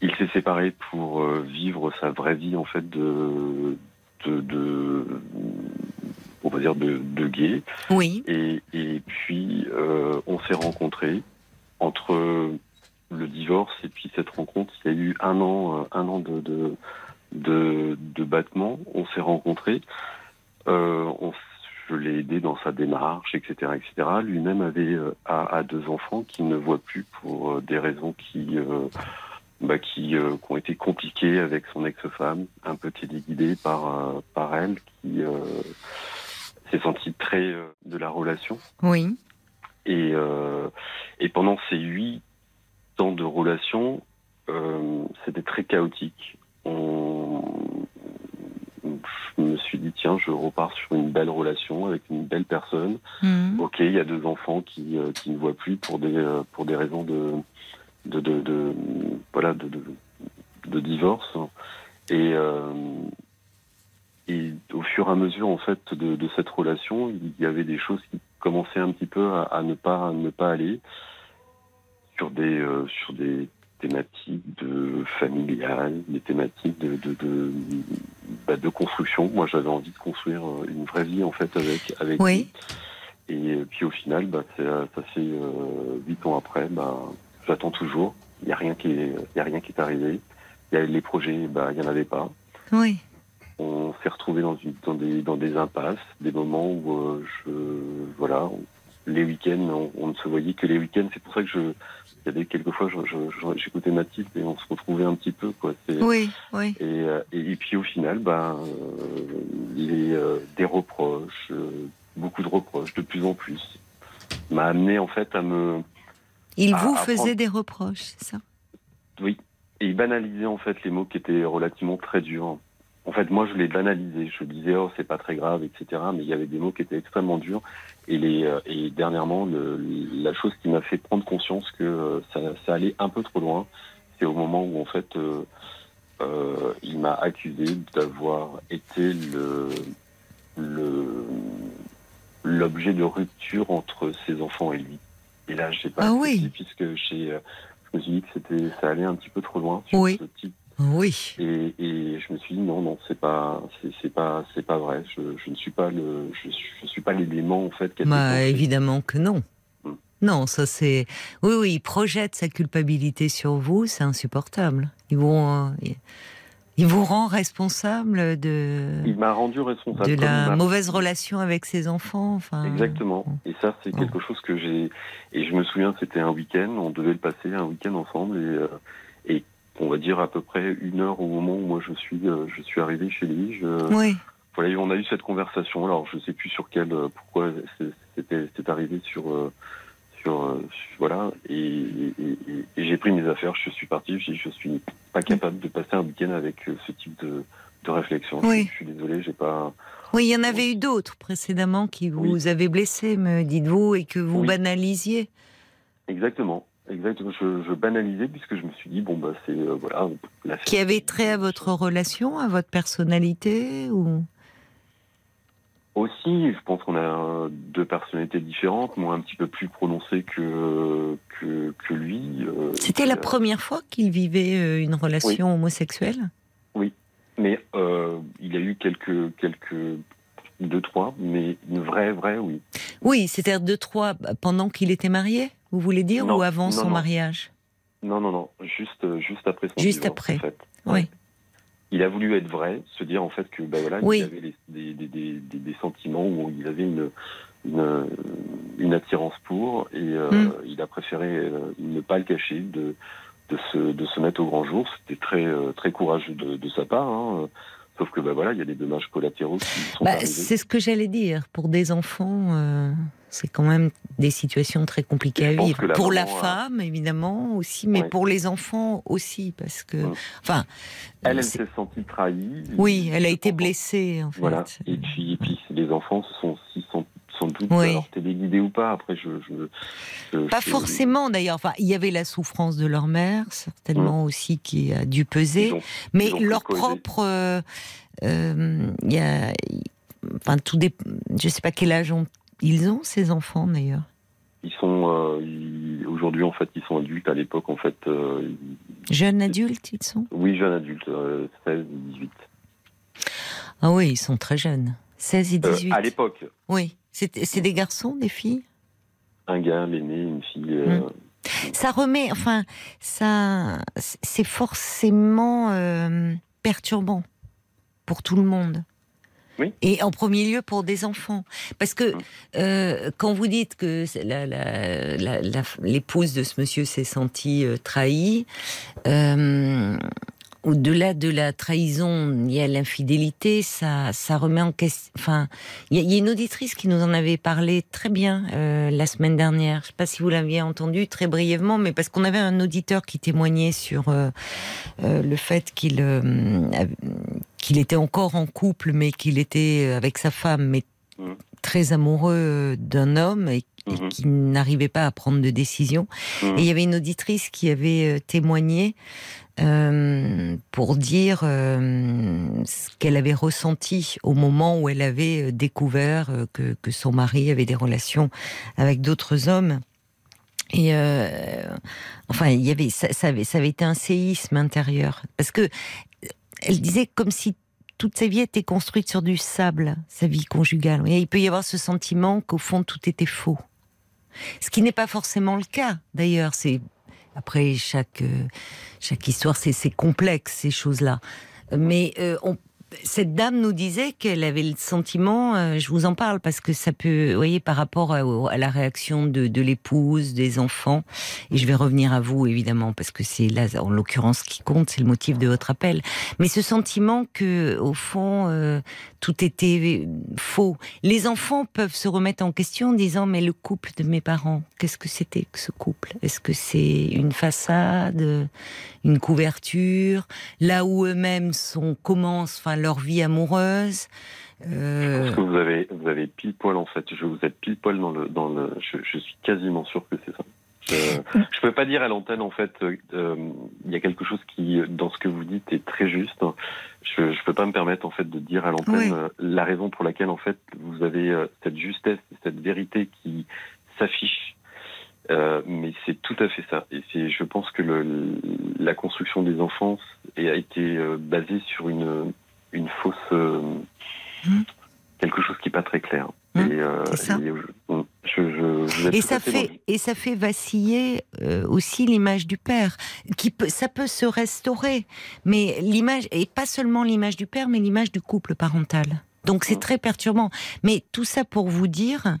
Il s'est séparé pour vivre sa vraie vie en fait de de, de on va dire de, de gay. Oui. Et, et puis, euh, on s'est rencontrés entre le divorce et puis cette rencontre. Il y a eu un an, un an de, de, de, de battement. On s'est rencontrés. Euh, on, je l'ai aidé dans sa démarche, etc., etc. Lui-même avait euh, a, a deux enfants qu'il ne voit plus pour euh, des raisons qui, euh, bah, qui, euh, qui ont été compliquées avec son ex-femme, un peu téléguidée par, euh, par elle, qui euh, s'est sentie très euh, de la relation. Oui. Et, euh, et pendant ces huit ans de relation, euh, c'était très chaotique. On, je me suis dit, tiens, je repars sur une belle relation avec une belle personne. Mhm. Ok, il y a deux enfants qui, euh, qui ne voient plus pour des, euh, pour des raisons de, de, de, de- voilà, de, divorce. Et, euh, et au fur et à mesure, en fait, de, de cette relation, il y avait des choses qui commençaient un petit peu à, à ne pas, à ne pas aller sur des, euh, sur des thématiques de familiales, des thématiques de, de, de, bah, de construction. Moi, j'avais envie de construire euh, une vraie vie, en fait, avec, avec Oui. lui. Et puis au final, bah, c'est, euh, ça fait euh, huit ans après, bah, j'attends toujours. Il n'y a rien qui est, y a rien qui est arrivé. Y a les projets, bah, il y en avait pas. Oui. on s'est retrouvé dans, une, dans, des, dans des impasses, des moments où euh, je, voilà, les week-ends, on, ne se voyait que les week-ends. C'est pour ça que je, il y avait quelquefois, j'écoutais Mathilde et on se retrouvait un petit peu, quoi. Oui, oui. Et, et, puis au final, ben, les, des reproches, beaucoup de reproches, de plus en plus, m'a amené en fait à me. Il vous faisait des reproches, c'est ça? Oui, et il banalisait en fait les mots qui étaient relativement très durs. En fait, moi, je les banalisais. Je disais, oh, c'est pas très grave, etc. Mais il y avait des mots qui étaient extrêmement durs. Et, les, euh, et dernièrement, le, la chose qui m'a fait prendre conscience que euh, ça, ça, allait un peu trop loin, c'est au moment où, en fait, euh, euh il m'a accusé d'avoir été le, le, l'objet de rupture entre ses enfants et lui. Et là, je sais pas, ah oui. puisque j'ai je me suis dit que c'était, ça allait un petit peu trop loin sur oui. ce type. Oui. Et, et, je me suis dit non, non, c'est pas, c'est, pas, c'est pas vrai. Je, je, ne suis pas le, je, je suis pas l'élément en fait. Bah, évidemment que non. Hmm. Non, ça c'est. Oui, oui, il projette sa culpabilité sur vous, c'est insupportable. Ils vont. Il vous rend responsable de. Il m'a rendu responsable de la mauvaise relation avec ses enfants. Enfin. Exactement. Et ça, c'est quelque chose que j'ai. Et je me souviens, c'était un week-end. On devait le passer un week-end ensemble et, euh, et on va dire à peu près une heure au moment où moi je suis euh, je suis arrivé chez lui. Je... Oui. Voilà, on a eu cette conversation. Alors, je sais plus sur quel, euh, pourquoi c'était, arrivé sur sur, euh, voilà, et, j'ai pris mes affaires, je suis parti, je, je suis pas capable de passer un week-end avec ce type de, de réflexion. Oui. Je, suis désolé, j'ai pas. Oui, il y en avait eu d'autres précédemment qui vous avaient blessé, me dites-vous, et que vous banalisiez. Exactement. Exactement, je, je, banalisais puisque je me suis dit bon bah c'est euh, voilà. qui avait trait à votre relation, à votre personnalité ou? Aussi, je pense qu'on a deux personnalités différentes, moi un petit peu plus prononcées que, que, que lui. Euh, C'était la première fois qu'il vivait euh, une relation homosexuelle? Oui, mais euh, il a eu quelques, quelques deux, trois, mais une vraie, vraie, oui. Oui, c'était deux, trois pendant qu'il était marié, vous voulez dire, ou avant son mariage Non, non, non, juste, juste après son Juste après, en fait. oui il a voulu être vrai, se dire en fait que ben voilà, il avait des, des, des, des, sentiments où il avait une, une, une attirance pour, et euh, mm. il a préféré euh, ne pas le cacher, de, de, se, de se mettre au grand jour. C'était très, euh, très courageux de, de sa part. Hein. Sauf que ben voilà, il y a des dommages collatéraux qui sont bah, C'est ce que j'allais dire. Pour des enfants, c'est quand même des situations très compliquées à vivre. Pour la femme, évidemment, aussi, mais pour les enfants aussi, parce que. Enfin. Elle, elle s'est sentie trahie. Oui, elle a été blessée, en fait. Voilà. Et puis, et puis les enfants se sont aussi sans doute oui. alors ou pas. Après, je. je, pas forcément d'ailleurs. Enfin, il y avait la souffrance de leur mère, certainement mm. aussi, qui a dû peser. mais leur propre. Euh, euh, il y a. Enfin, tout des. Je sais pas quel âge ont ils ont ces enfants d'ailleurs Ils sont euh, aujourd'hui en fait ils sont adultes. À l'époque en fait. Euh, jeunes adultes ils sont? Oui jeunes adultes, 16 euh, et 18. Ah oui ils sont très jeunes, 16 et 18. à l'époque. Oui, c'est des garçons, des filles? Un gars, l'aîné, une fille. Hmm. Ça remet, enfin, ça, c'est forcément perturbant pour tout le monde. Et en premier lieu pour des enfants. Parce que hum. euh, quand vous dites que l'épouse de ce monsieur s'est sentie euh, trahie, euh, au-delà de la trahison, il y a l'infidélité, ça, ça remet en question. Enfin, il y, a une auditrice qui nous en avait parlé très bien la semaine dernière. Je ne sais pas si vous l'aviez entendu très brièvement, mais parce qu'on avait un auditeur qui témoignait sur le fait qu'il qu'il était encore en couple, mais qu'il était euh, avec sa femme, mais mmh. très amoureux euh, d'un homme et, mmh. qui n'arrivait pas à prendre de décision. Mmh. Et il y avait une auditrice qui avait euh, témoigné pour dire ce qu'elle avait ressenti au moment où elle avait découvert que, que, son mari avait des relations avec d'autres hommes. Et enfin, il y avait ça, ça, avait ça avait été un séisme intérieur parce que elle disait comme si toute sa vie était construite sur du sable, sa vie conjugale. Et il peut y avoir ce sentiment qu'au fond tout était faux. Ce qui n'est pas forcément le cas, d'ailleurs. C'est après chaque euh, chaque histoire, c'est complexe ces choses-là. Mais euh, on, cette dame nous disait qu'elle avait le sentiment, euh, je vous en parle parce que ça peut, vous voyez, par rapport à, la réaction de, l'épouse, des enfants, et je vais revenir à vous évidemment parce que c'est là, en l'occurrence, ce qui compte, c'est le motif de votre appel. Mais ce sentiment que, au fond, euh, tout était faux. Les enfants peuvent se remettre en question en disant mais le couple de mes parents, qu'est-ce que c'était que ce couple? Est-ce que c'est une façade, une couverture, là où eux-mêmes sont commencent, enfin leur vie amoureuse Je pense que vous avez, vous avez pile poil en fait. Je vous êtes pile poil dans le, dans le. Je, je suis quasiment sûr que c'est ça. Je, je peux pas dire à l'antenne en fait. euh, Il y a quelque chose qui, dans ce que vous dites, est très juste. Je, je peux pas me permettre en fait de dire à l'antenne Oui. euh, la raison pour laquelle en fait vous avez euh, cette justesse, cette vérité qui s'affiche. Euh, mais c'est tout à fait ça. Et c'est, je pense que le, la construction des enfants a été euh, basée sur une fausse, euh, Mhm. quelque chose qui est pas très clair. Et, euh, ça. et je, je, je- vous êtes Et tout ça fait dans et ça fait vaciller euh, aussi l'image du père, qui peut ça peut se restaurer, mais l'image et pas seulement l'image du père, mais l'image du couple parental. Donc c'est Mm. très perturbant. Mais tout ça pour vous dire,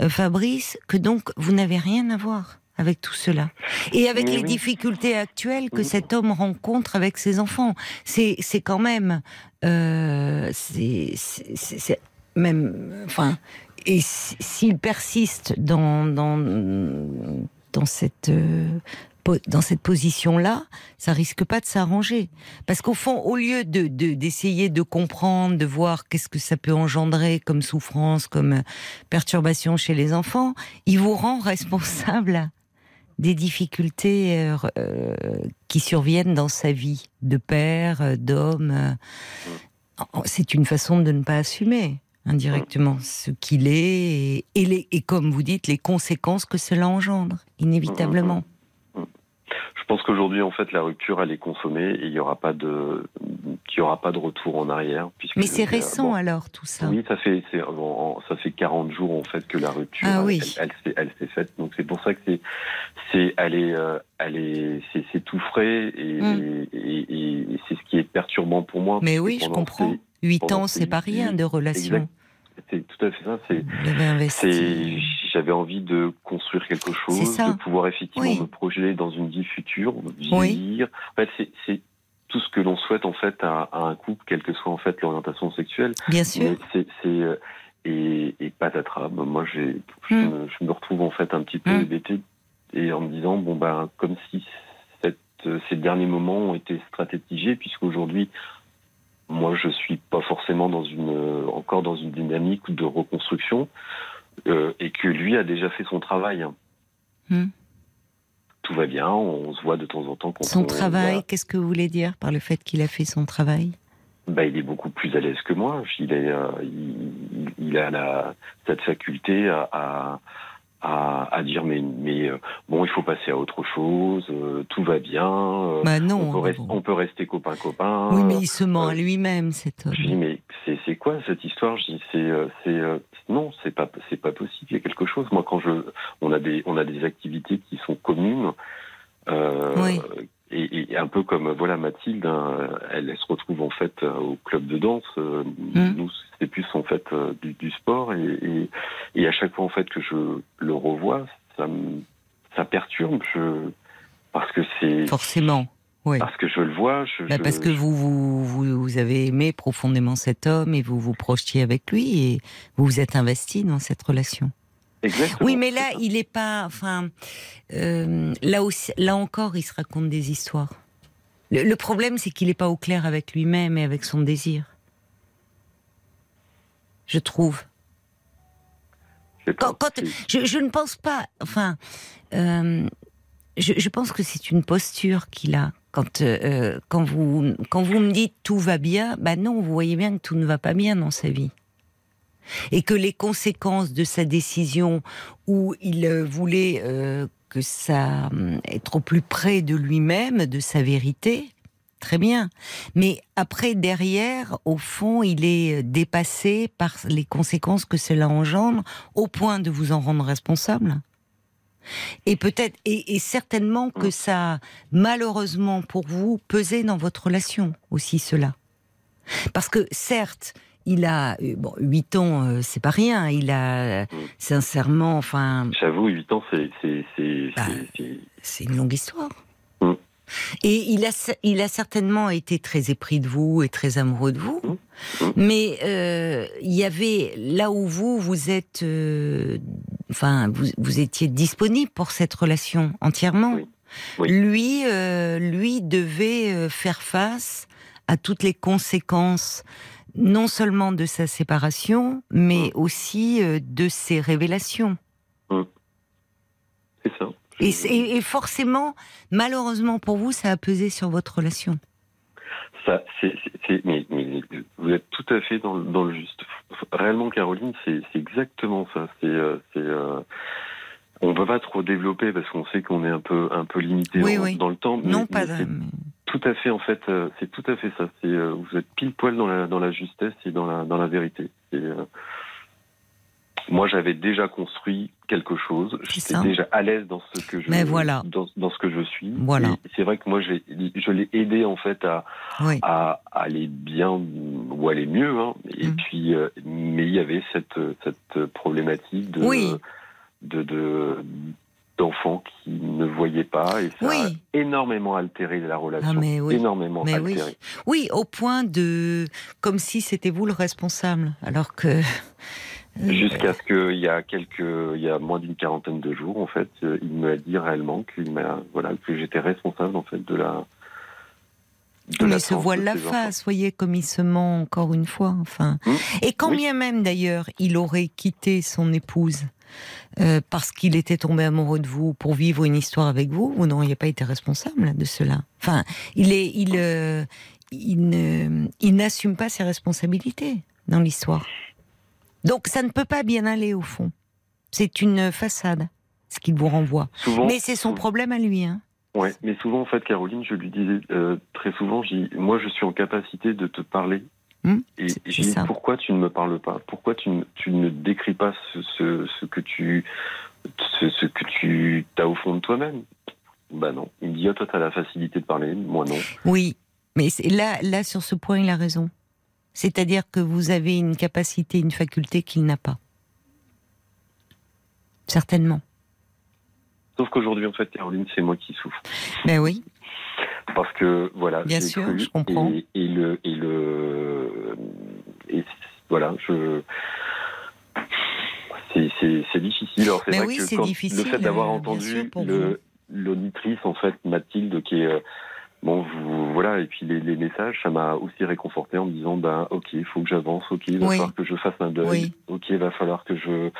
euh, Fabrice, que donc vous n'avez rien à voir avec tout cela et avec Mais les oui. difficultés actuelles que cet homme rencontre avec ses enfants. C'est c'est quand même euh, c'est c'est- c'est c'est même enfin et si- s'il persiste dans, dans, dans cette, euh, dans cette position-là, ça risque pas de s'arranger. Parce qu'au fond, au lieu de, de- d'essayer de comprendre, de voir qu'est-ce que ça peut engendrer comme souffrance, comme perturbation chez les enfants, il vous rend responsable des difficultés euh, euh, qui surviennent dans sa vie de père, euh, d'homme. C'est une façon de ne pas assumer indirectement ce qu'il est et, et les, et comme vous dites, les conséquences que cela engendre, inévitablement. Je pense qu'aujourd'hui, en fait, la rupture, elle est consommée et il n'y aura pas de, il y aura pas de retour en arrière. Puisque, Mais c'est récent bon, alors tout ça. Oui, ça fait, ça fait 40 jours en fait que la rupture, Ah elle- oui. elle, elle, s'est- elle s'est faite. Donc c'est pour ça que c'est, c'est, elle est, euh, elle est, c'est, tout frais et, Mm. et, et- et c'est ce qui est perturbant pour moi. Mais oui, je comprends. ces- Huit pendant ans, ces c'est pas rien de relation. Exact. C'est tout à fait ça. C'est, j'avais envie de construire quelque chose, de pouvoir effectivement Oui. me projeter dans une vie future, Oui. vieillir. En fait, c'est, tout ce que l'on souhaite en fait à, à un couple, quelle que soit en fait l'orientation sexuelle. Bien sûr. C'est, euh, et, et patatras. Ben, moi, j'ai, je, Hmm. me, je me retrouve en fait un petit peu Hmm. hébété et en me disant bon ben comme si cette, euh, ces derniers moments ont été stratégisés puisqu'aujourd'hui moi je suis pas forcément dans une euh, encore dans une dynamique de reconstruction euh, et que lui a déjà fait son travail. hein. Hmm. Tout va bien, on se voit de temps en temps. Quand Son on- travail, qu'est-ce que vous voulez dire par le fait qu'il a fait son travail? Bah, il est beaucoup plus à l'aise que moi. Il, est, euh, il, il a la, cette faculté à, à, à, à dire mais, mais euh, bon, il faut passer à autre chose, euh, tout va bien, euh, Bah on, peut rester, bon. on peut rester copain-copain. Oui, mais il se ment à lui-même, cet homme. Je dis mais c'est quoi cette histoire? Je dis c'est non c'est pas c'est pas possible. Il y a quelque chose. Moi quand je on a des on a des activités qui sont communes. Euh, Oui. Et, et un peu comme voilà Mathilde, hein, elle, elle se retrouve en fait au club de danse. euh, Hmm. Nous c'est plus en fait euh, du, du sport et, et, et à chaque fois en fait que je le revois, ça me ça perturbe. Je parce que c'est Forcément. Oui. parce que je le vois. Je, Bah, je- parce que vous, vous, avez aimé profondément cet homme et vous vous projetiez avec lui et vous vous êtes investi dans cette relation. Exactement, Oui, mais là, il est pas. Enfin, euh, là aussi, là encore, il se raconte des histoires. Le, le problème, c'est qu'il n'est pas au clair avec lui-même et avec son désir. Je trouve. Quand, quand- je, je ne pense pas. Enfin, euh, je, je pense que c'est une posture qu'il a. Quand, euh, quand, vous, quand vous me dites tout va bien, bah non, vous voyez bien que tout ne va pas bien dans sa vie. Et que les conséquences de sa décision où il euh, voulait euh, que ça hum, être au plus près de lui-même, de sa vérité, très bien. Mais après, derrière, au fond, il est dépassé par les conséquences que cela engendre, au point de vous en rendre responsable. Et peut-être, et, et certainement que ça, a, malheureusement pour vous, pesé dans votre relation aussi cela. Parce que certes, il a euh, bon 8 ans, euh, c'est pas rien. Il a Mm. sincèrement, enfin, J'avoue, 8 ans, c'est c'est c'est Bah, c'est- c'est une longue histoire. Et il a, il a certainement été très épris de vous et très amoureux de vous. Mm. Mm. Mais euh, il y avait là où vous, vous êtes, euh, enfin, vous, vous étiez disponible pour cette relation entièrement. Oui. Oui. Lui, euh, lui devait faire face à toutes les conséquences, non seulement de sa séparation, mais aussi euh, de ses révélations. c'est ça. Et, forcément, malheureusement pour vous, ça a pesé sur votre relation. Ça, c'est, mais, mais vous êtes tout à fait dans, le- dans le juste. Réellement, Caroline, c'est, exactement ça. C'est, euh, euh, on peut pas trop développer parce qu'on sait qu'on est un peu, un peu limité Oui, en- oui. dans le temps. mais- non, mais pas. c'est tout à fait, en fait, euh, c'est tout à fait ça. Vous êtes pile poil dans la, dans la justesse et dans la, dans la vérité. Euh, moi, j'avais déjà construit quelque chose. J'étais déjà à l'aise dans ce que je, Mais voilà. dans, dans ce que je suis. Voilà. C'est vrai que moi, je l'ai aidé en fait à, Oui. à aller bien ou aller mieux. Hein. Et Mm. puis, euh, mais il y avait cette, cette problématique de, Oui. de, de- d'enfants qui ne voyaient pas et ça Oui. a énormément altéré la relation. Ah, mais. Énormément Mais oui. altéré. Oui, au point de. Comme si c'était vous le responsable. Alors que. Jusqu'à ce qu'il y a quelques, il y a moins d'une quarantaine de jours, en fait, il m'a dit réellement qu'il m'a, voilà, que j'étais responsable en fait de la. de il se voile la enfants. face, voyez, comme il se ment encore une fois. Enfin, Hmm. et quand Oui. bien même d'ailleurs, il aurait quitté son épouse euh, parce qu'il était tombé amoureux de vous pour vivre une histoire avec vous, vous n'auriez pas été responsable de cela. Enfin, il est, il, euh, il il n'assume pas ses responsabilités dans l'histoire. Donc ça ne peut pas bien aller au fond. C'est une façade, ce qu'il vous renvoie. Souvent, Mais c'est son souvent- problème à lui. Hein. Ouais, mais souvent en fait, Caroline, je lui disais euh, très souvent, moi je suis en capacité de te parler. Hmm, et dit ça. pourquoi tu ne me parles pas? Pourquoi tu, ne- tu ne décris pas ce, ce, ce que tu ce, ce que tu as au fond de toi-même? Bah non. Il me dit ah, toi t'as la facilité de parler, moi non. Oui, mais là, là, sur ce point, il a raison. C'est-à-dire que vous avez une capacité, une faculté qu'il n'a pas. Certainement. Sauf qu'aujourd'hui en fait, Caroline, c'est moi qui souffre. Ben oui. Parce que voilà, Bien sûr, cru, je comprends. Et, et le et le et voilà, je c'est difficile. Alors Mais vrai oui, c'est difficile, le fait d'avoir euh, entendu l'auditrice en fait Mathilde qui est bon vous voilà et puis les, les messages ça m'a aussi réconforté en me disant ben ok il faut que j'avance ok il va Oui. falloir que je fasse un deuil Oui. ok il va falloir que je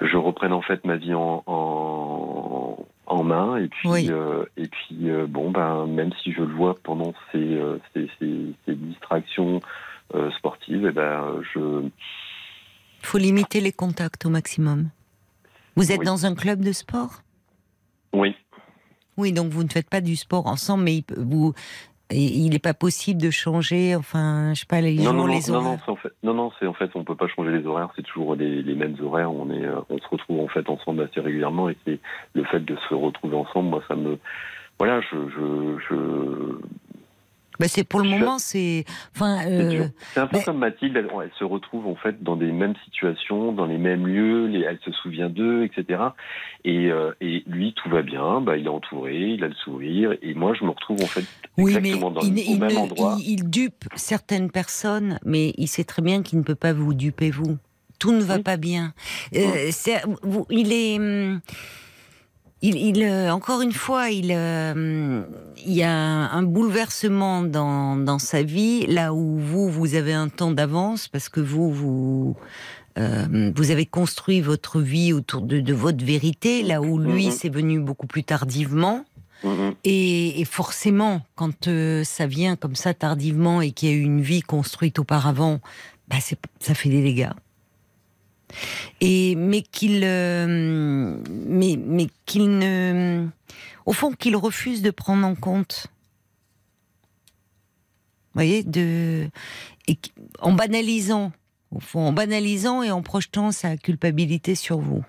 je reprenne en fait ma vie en en, en main et puis Oui. euh, et puis euh, bon ben même si je le vois pendant ces euh, ces, ces, ces distractions euh, sportives et ben je Il faut limiter les contacts au maximum. Vous êtes dans un club de sport? Oui Oui, donc vous ne faites pas du sport ensemble, mais vous, il n'est pas possible de changer, enfin, je sais pas, les non, jours, non, non, les non, horaires. non, en fait, non, non, c'est en fait, on peut pas changer les horaires, c'est toujours les, les mêmes horaires. On est, euh, on se retrouve en fait ensemble assez régulièrement, et c'est le fait de se retrouver ensemble, moi, ça me, voilà, je, je, je Ben, c'est pour le moment, c'est, enfin, euh. C'est un peu mais- comme Mathilde, elle, elle se retrouve en fait dans des mêmes situations, dans les mêmes lieux, les- elle se souvient d'eux, etc. Et, euh, et lui, tout va bien, bah, il est entouré, il a le sourire, et moi, je me retrouve en fait Oui, mais exactement dans il, le, il au même ne- endroit. il- il dupe certaines personnes, mais il sait très bien qu'il ne peut pas vous duper vous. Tout ne va Oui. pas bien. Euh, vous- il est. hum, Il, il, euh, encore une fois, il, euh, il y a un bouleversement dans, dans sa vie, là où vous, vous avez un temps d'avance, parce que vous, vous, euh, vous avez construit votre vie autour de, de votre vérité, là où lui, Mhm. c'est venu beaucoup plus tardivement. Mhm. Et, et forcément, quand euh, ça vient comme ça tardivement et qu'il y a eu une vie construite auparavant, bah ça fait des dégâts. Et mais qu'il, euh, mais mais qu'il ne, au fond, qu'il refuse de prendre en compte. Vous voyez, de, et en banalisant, au fond, en banalisant et en projetant sa culpabilité sur vous.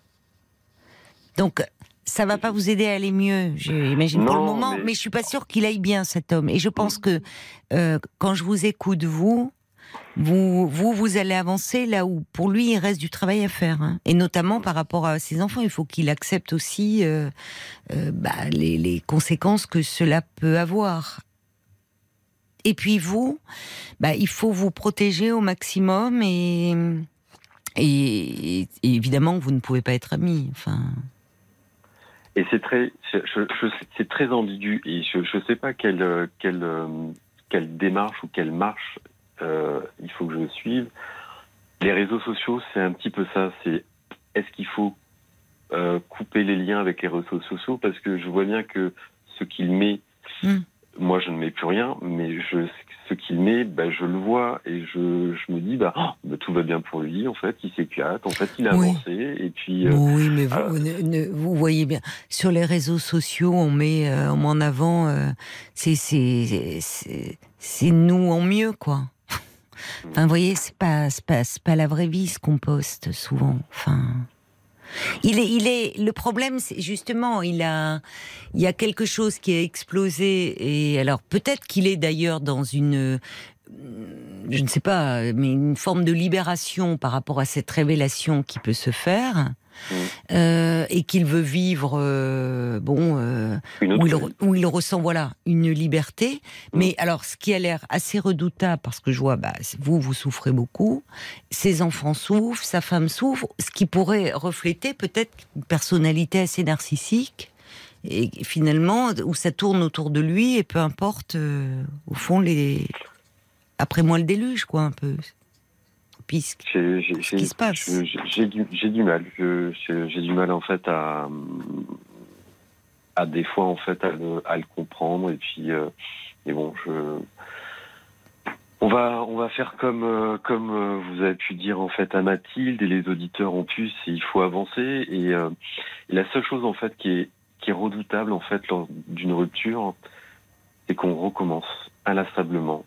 Donc, ça va pas vous aider à aller mieux, j'imagine pour le moment, mais... mais- je suis pas sûre qu'il aille bien cet homme. Et je pense que euh, quand je vous écoute, vous, vous, vous, vous allez avancer là où, pour lui, il reste du travail à faire. hein. Et notamment par rapport à ses enfants. Il faut qu'il accepte aussi euh, euh, bah, les, conséquences que cela peut avoir. Et puis vous, bah, il faut vous protéger au maximum et, et, et évidemment, vous ne pouvez pas être amis. Enfin, Et c'est très, c'est très ambigu et je ne sais pas euh, quelle démarche ou quelle marche euh, il faut que je suive. Les réseaux sociaux, c'est un petit peu ça. C'est est-ce qu'il faut euh, couper les liens avec les réseaux sociaux? Parce que je vois bien que ce qu'il met, Hmm. moi je ne mets plus rien, mais je, ce qu'il met, bah, je le vois et je, je me dis bah, oh, bah, tout va bien pour lui. En fait, il s'éclate. En fait, il a Oui. avancé et puis. euh, Oui, mais vous, ah. ne- ne- vous voyez bien, sur les réseaux sociaux, on met, euh, on met en avant, c'est, c'est nous en mieux, quoi. Enfin, vous voyez, c'est pas, pas, pas la vraie vie ce qu'on poste souvent. Enfin, il est, il est. Le problème, c'est justement, il a, il y a quelque chose qui a explosé. Et alors, peut-être qu'il est d'ailleurs dans une, je ne sais pas, mais une forme de libération par rapport à cette révélation qui peut se faire. Euh, et qu'il veut vivre, euh, bon, euh, où, il, où ressent voilà une liberté. Mais alors, ce qui a l'air assez redoutable, parce que je vois, bah, vous, vous souffrez beaucoup, ses enfants souffrent, sa femme souffre, ce qui pourrait refléter peut-être une personnalité assez narcissique. Et finalement, où ça tourne autour de lui, et peu importe, euh, au fond, les. Après moi, le déluge, quoi, un peu. J'ai- j'ai- ce qui se passe? J'ai du, du mal. J'ai du mal en fait à, à des fois en fait à le, à le comprendre et puis euh, et bon je on va on va faire comme euh, comme euh, vous avez pu dire en fait à Mathilde et les auditeurs ont pu c'est il faut avancer et, euh, et la seule chose en fait qui est qui est redoutable en fait lors d'une rupture c'est qu'on recommence inlassablement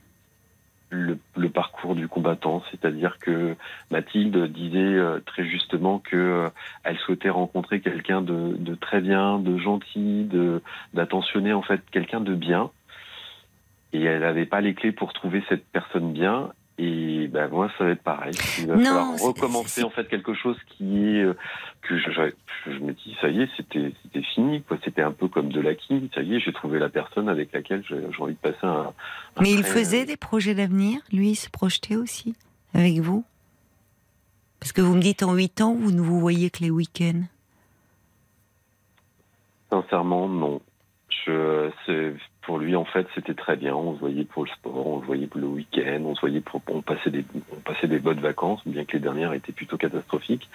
le, le parcours du combattant, c'est-à-dire que Mathilde disait euh, très justement que euh, elle souhaitait rencontrer quelqu'un de, de très bien, de gentil, de d'attentionné en fait, quelqu'un de bien. Et elle n'avait pas les clés pour trouver cette personne bien. Et ben moi, ça va être pareil. Il va Non, falloir recommencer en fait quelque chose qui est euh, que je, je, je me dis ça y est, c'était c'était fini quoi. C'était un peu comme de l'acquis. Ça y est, j'ai trouvé la personne avec laquelle j'ai envie de passer un. un Mais il faisait des projets d'avenir, lui, il se projetait aussi avec vous? Parce que vous me dites en 8 ans, vous ne vous voyez que les week-ends. Sincèrement, non. Je, c'est, pour lui, en fait, c'était très bien. On se voyait pour le sport, on se voyait pour le week-end, on se voyait pour, on passait des, on passait des bonnes vacances, bien que les dernières étaient plutôt catastrophiques.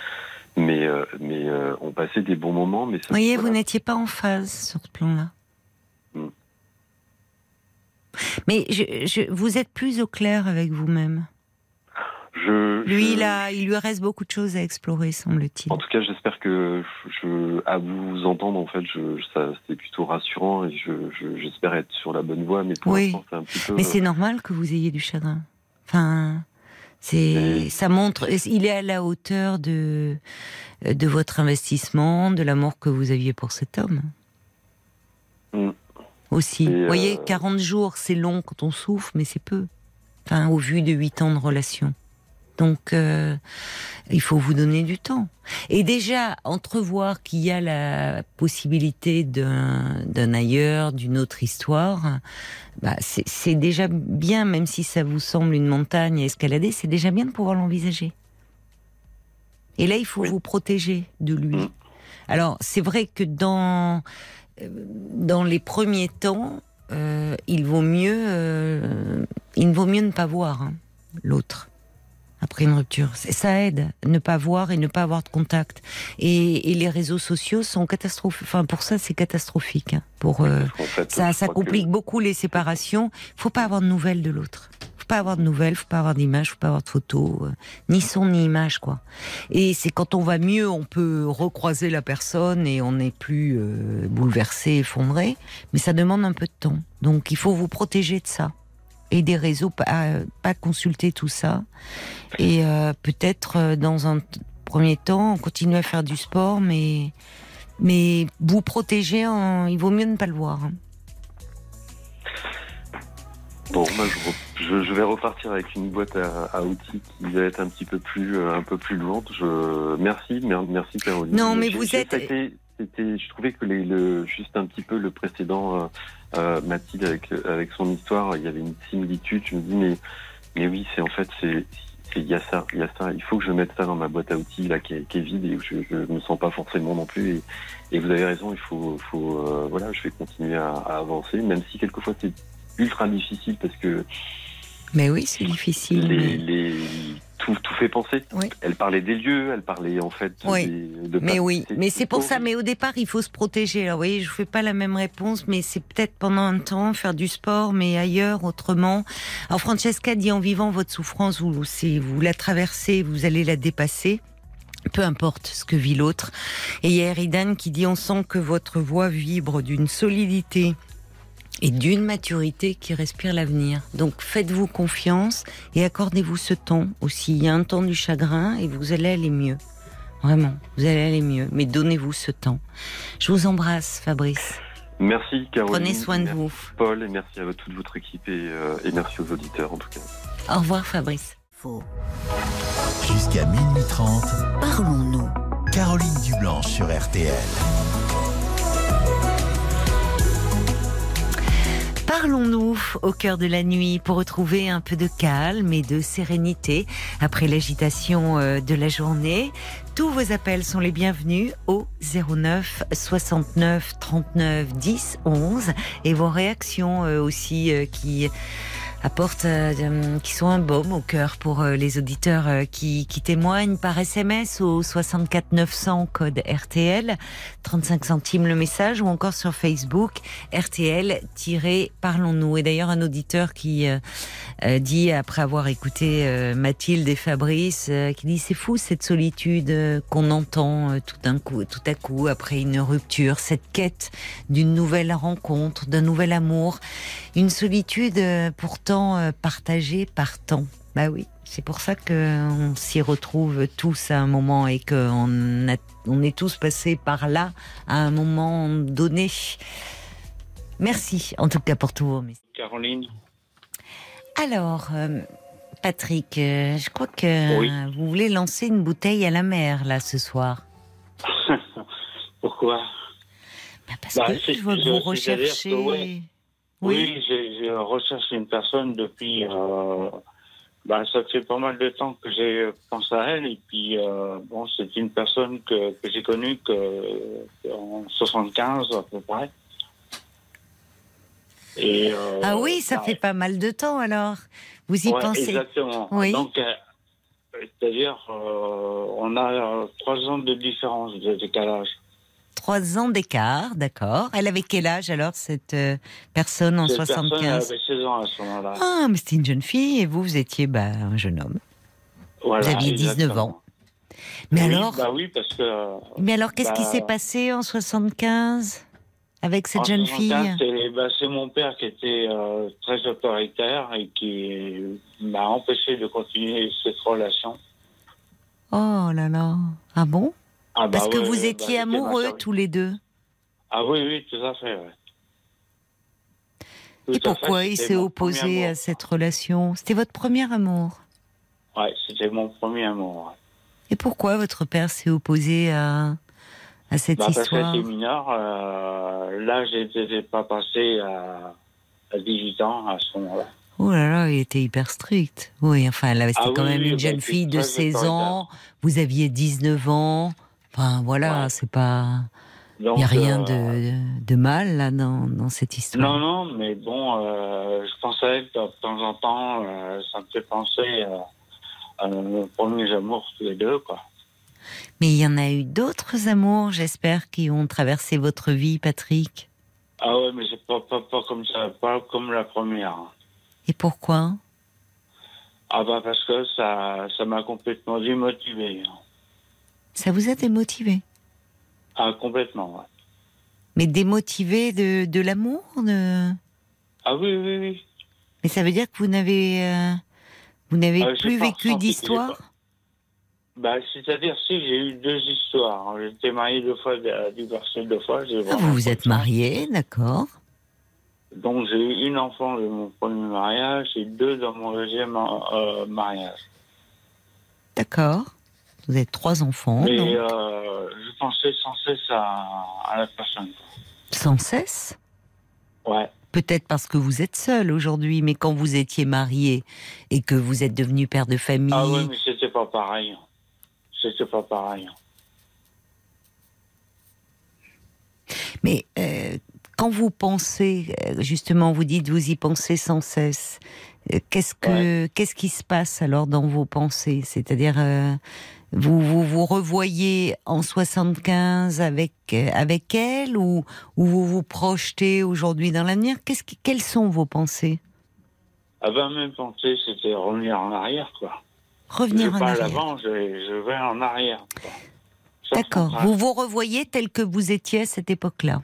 Mais, euh, mais euh, on passait des bons moments. Mais ça, voyez, voilà. vous n'étiez pas en phase sur ce plan-là. Hmm. Mais je, je- vous êtes plus au clair avec vous-même. Je, Lui, je- il, a, il lui reste beaucoup de choses à explorer, semble-t-il. En tout cas, j'espère que je, à vous entendre, en fait, je, ça, c'est plutôt rassurant et je, je- j'espère être sur la bonne voie. Mais pour Oui. c'est un petit peu. Mais c'est normal que vous ayez du chagrin. Enfin, c'est, ça montre, il est à la hauteur de, de votre investissement, de l'amour que vous aviez pour cet homme. Mm. Aussi. Et, vous voyez, euh, 40 jours, c'est long quand on souffre, mais c'est peu. Enfin, au vu de 8 ans de relation. Donc, euh, il faut vous donner du temps. Et déjà, entrevoir qu'il y a la possibilité d'un ailleurs, d'une autre histoire, bah, c'est déjà bien, même si ça vous semble une montagne à escalader, c'est déjà bien de pouvoir l'envisager. Et là, il faut vous protéger de lui. Mm. Alors, c'est vrai que dans, euh, dans les premiers temps, euh, il vaut mieux, euh, il vaut mieux ne pas voir hein, l'autre après une rupture. Ça aide, ne pas voir et ne pas avoir de contact. Et, et les réseaux sociaux sont catastrophiques. Enfin, pour ça, c'est catastrophique. hein, pour euh, fait, ça, ça que- complique beaucoup les séparations. Faut pas avoir de nouvelles de l'autre. Faut pas avoir de nouvelles, faut pas avoir d'image, faut pas avoir de photos, euh, ni son ni image quoi. Et c'est quand on va mieux, on peut recroiser la personne et on n'est plus euh, bouleversé, effondré. Mais ça demande un peu de temps. Donc il faut vous protéger de ça et des réseaux, pas, pas consulter tout ça. Et euh, peut-être euh, dans un premier temps, continuer à faire du sport, mais mais vous protéger, en... il vaut mieux ne pas le voir. hein. Bon, moi, je, re- je, je vais repartir avec une boîte à, à outils qui va être un petit peu plus, euh, un peu plus lourde. Je, merci, mer- merci Caroline. Non, mais vous êtes- été- c'était, je trouvais que les, le, juste un petit peu le précédent, euh, euh, Mathilde avec, avec son histoire, il y avait une similitude. Je me dis, mais, mais oui, c'est en fait, c'est, il y a ça, il y a ça. Il faut que je mette ça dans ma boîte à outils là qui est, qui est vide et où je, je me sens pas forcément non plus. Et, et vous avez raison, il faut, faut, euh, voilà, je vais continuer à, à avancer, même si quelquefois c'est ultra difficile parce que Mais oui, c'est difficile. les, mais- les, tout, tout fait penser. Oui. Elle parlait des lieux, elle parlait en fait Oui. des, de Mais oui, mais c'est pour ça. Mais au départ, il faut se protéger. Alors, vous voyez, je fais pas la même réponse, mais c'est peut-être pendant un temps faire du sport, mais ailleurs, autrement. Alors, Francesca dit en vivant votre souffrance, vous, vous la traversez, vous allez la dépasser. Peu importe ce que vit l'autre. Et il y a Eridan qui dit on sent que votre voix vibre d'une solidité et d'une maturité qui respire l'avenir. Donc faites-vous confiance et accordez-vous ce temps aussi. Il y a un temps du chagrin et vous allez aller mieux. Vraiment, vous allez aller mieux. Mais donnez-vous ce temps. Je vous embrasse, Fabrice. Merci Caroline. Prenez soin de merci vous. Paul et merci à toute votre équipe et, euh, et merci aux auditeurs en tout cas. Au revoir, Fabrice. Faux. Jusqu'à minuit 30, Parlons-nous. Caroline Dublanche sur RTL. Parlons-nous au cœur de la nuit pour retrouver un peu de calme et de sérénité après l'agitation euh, de la journée. Tous vos appels sont les bienvenus au 09 69 39 10 11 et vos réactions euh, aussi euh, qui apportent, euh, euh, qui sont un baume au cœur pour euh, les auditeurs euh, qui, qui témoignent par SMS au 64 900 code RTL, 35 centimes le message ou encore sur Facebook RTL-Parlons-nous. Et d'ailleurs un auditeur qui dit après avoir écouté Mathilde et Fabrice, qui dit c'est fou cette solitude qu'on entend tout d'un coup, tout à coup après une rupture, cette quête d'une nouvelle rencontre, d'un nouvel amour, une solitude pourtant euh, partagée par tant. Bah oui, c'est pour ça que on s'y retrouve tous à un moment et qu'on a, on est tous passés par là à un moment donné. Merci en tout cas pour tout vos messages. Caroline, Alors, euh, Patrick, euh, je crois que Oui. vous voulez lancer une bouteille à la mer là ce soir. pourquoi? Bah, parce Bah, que c'est- je vois que vous que, recherchez. ouais. Oui. Oui, j'ai- je recherche une personne depuis. euh, bah, ça fait pas mal de temps que j'ai pensé à elle et puis euh, bon, c'est une personne que, que j'ai connue que, en 75 à peu près. Et, euh, Ah oui, ça bah, fait pas mal de temps alors. Vous y ouais, pensez Exactement. Oui. Donc, c'est-à-dire, on a trois ans de différence de décalage. Trois ans d'écart, d'accord. Elle avait quel âge alors cette euh, personne en Cette personne 75 avait 16 ans à ce moment-là. Ah, mais c'était une jeune fille et vous, vous étiez bah, un jeune homme. Voilà, Vous aviez 19 exactement. ans. Mais Oui, alors, Bah oui, parce que. mais alors, qu'est-ce qui bah, s'est passé en 75 avec cette en jeune 75, fille? C'est bah, c'est mon père qui était euh, très autoritaire et qui m'a empêché de continuer cette relation. Oh là là. Ah bon? Ah, bah Parce que ouais, vous étiez bah, amoureux tous les deux. Ah oui, oui, tout à fait, ouais. Et fait, pourquoi il s'est opposé à cette relation? C'était votre premier amour? Ouais, c'était mon premier amour. ouais. Et pourquoi votre père s'est opposé à, à cette Bah, parce que histoire? j'étais mineur, euh, là, j'étais pas passé à, à 18 ans à ce moment-là. Oh là là, il était hyper strict. Oui, enfin, là, c'était Ah quand oui, même oui, une jeune c'est fille de très 16 autoritaire. ans. Vous aviez 19 ans. Enfin, voilà, Ouais. c'est pas. Il n'y a rien euh, de, de mal, là, dans, dans cette histoire. Non, non, mais bon, euh, je pensais que de temps en temps, euh, ça me fait penser à nos premiers amours tous les deux, quoi. Mais il y en a eu d'autres amours, j'espère, qui ont traversé votre vie, Patrick? Ah ouais, mais c'est pas, pas, pas comme ça, pas comme la première. Et pourquoi? Ah bah parce que ça ça m'a complètement démotivé. Ça vous a démotivé Ah, complètement, ouais. Mais démotivé de, de l'amour de... Ah oui, oui, oui. Mais ça veut dire que vous n'avez euh, vous n'avez Ah, plus vécu d'histoire Bah, c'est-à-dire, si, j'ai eu deux histoires. J'étais marié deux fois, euh, divorcé deux fois. ah, Vous vous êtes marié, d'accord. Donc j'ai eu une enfant de mon premier mariage et deux dans mon deuxième euh, mariage. D'accord. Vous avez trois enfants. Et donc. euh, je pensais sans cesse à, à la personne. Sans cesse? Ouais. Peut-être parce que vous êtes seul aujourd'hui, mais quand vous étiez marié et que vous êtes devenu père de famille. Ah ouais, mais c'était pas pareil. C'était pas pareil. Mais euh, quand vous pensez, euh, justement, vous dites, vous y pensez sans cesse. Qu'est-ce que, qu'est-ce qui se passe alors dans vos pensées? C'est-à-dire, euh, vous, vous vous revoyez en 75 avec euh, avec elle ou, ou vous vous projetez aujourd'hui dans l'avenir? Qu'est-ce qui, quelles sont vos pensées? Ah ben, même pensée, c'était revenir en arrière, quoi. Revenir je en vais pas arrière. l'avant, je, je vais en arrière. quoi. D'accord. Vous vous revoyez tel que vous étiez à cette époque-là?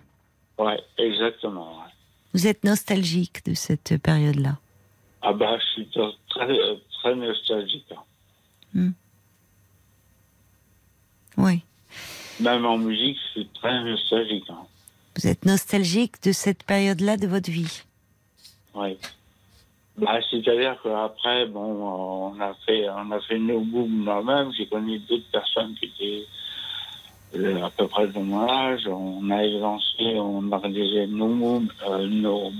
Ouais, exactement. ouais. Vous êtes nostalgique de cette période-là? Ah bah, je suis très, très nostalgique. hein. Oui. Même en musique, je suis très nostalgique. Hein. Vous êtes nostalgique de cette période-là de votre vie. Ouais. Bah, c'est-à-dire qu'après, bon, on a fait, on a fait nos booms moi-même. J'ai connu d'autres personnes qui étaient euh, à peu près de mon âge. On a lancé, on a réalisé nos booms, euh, nos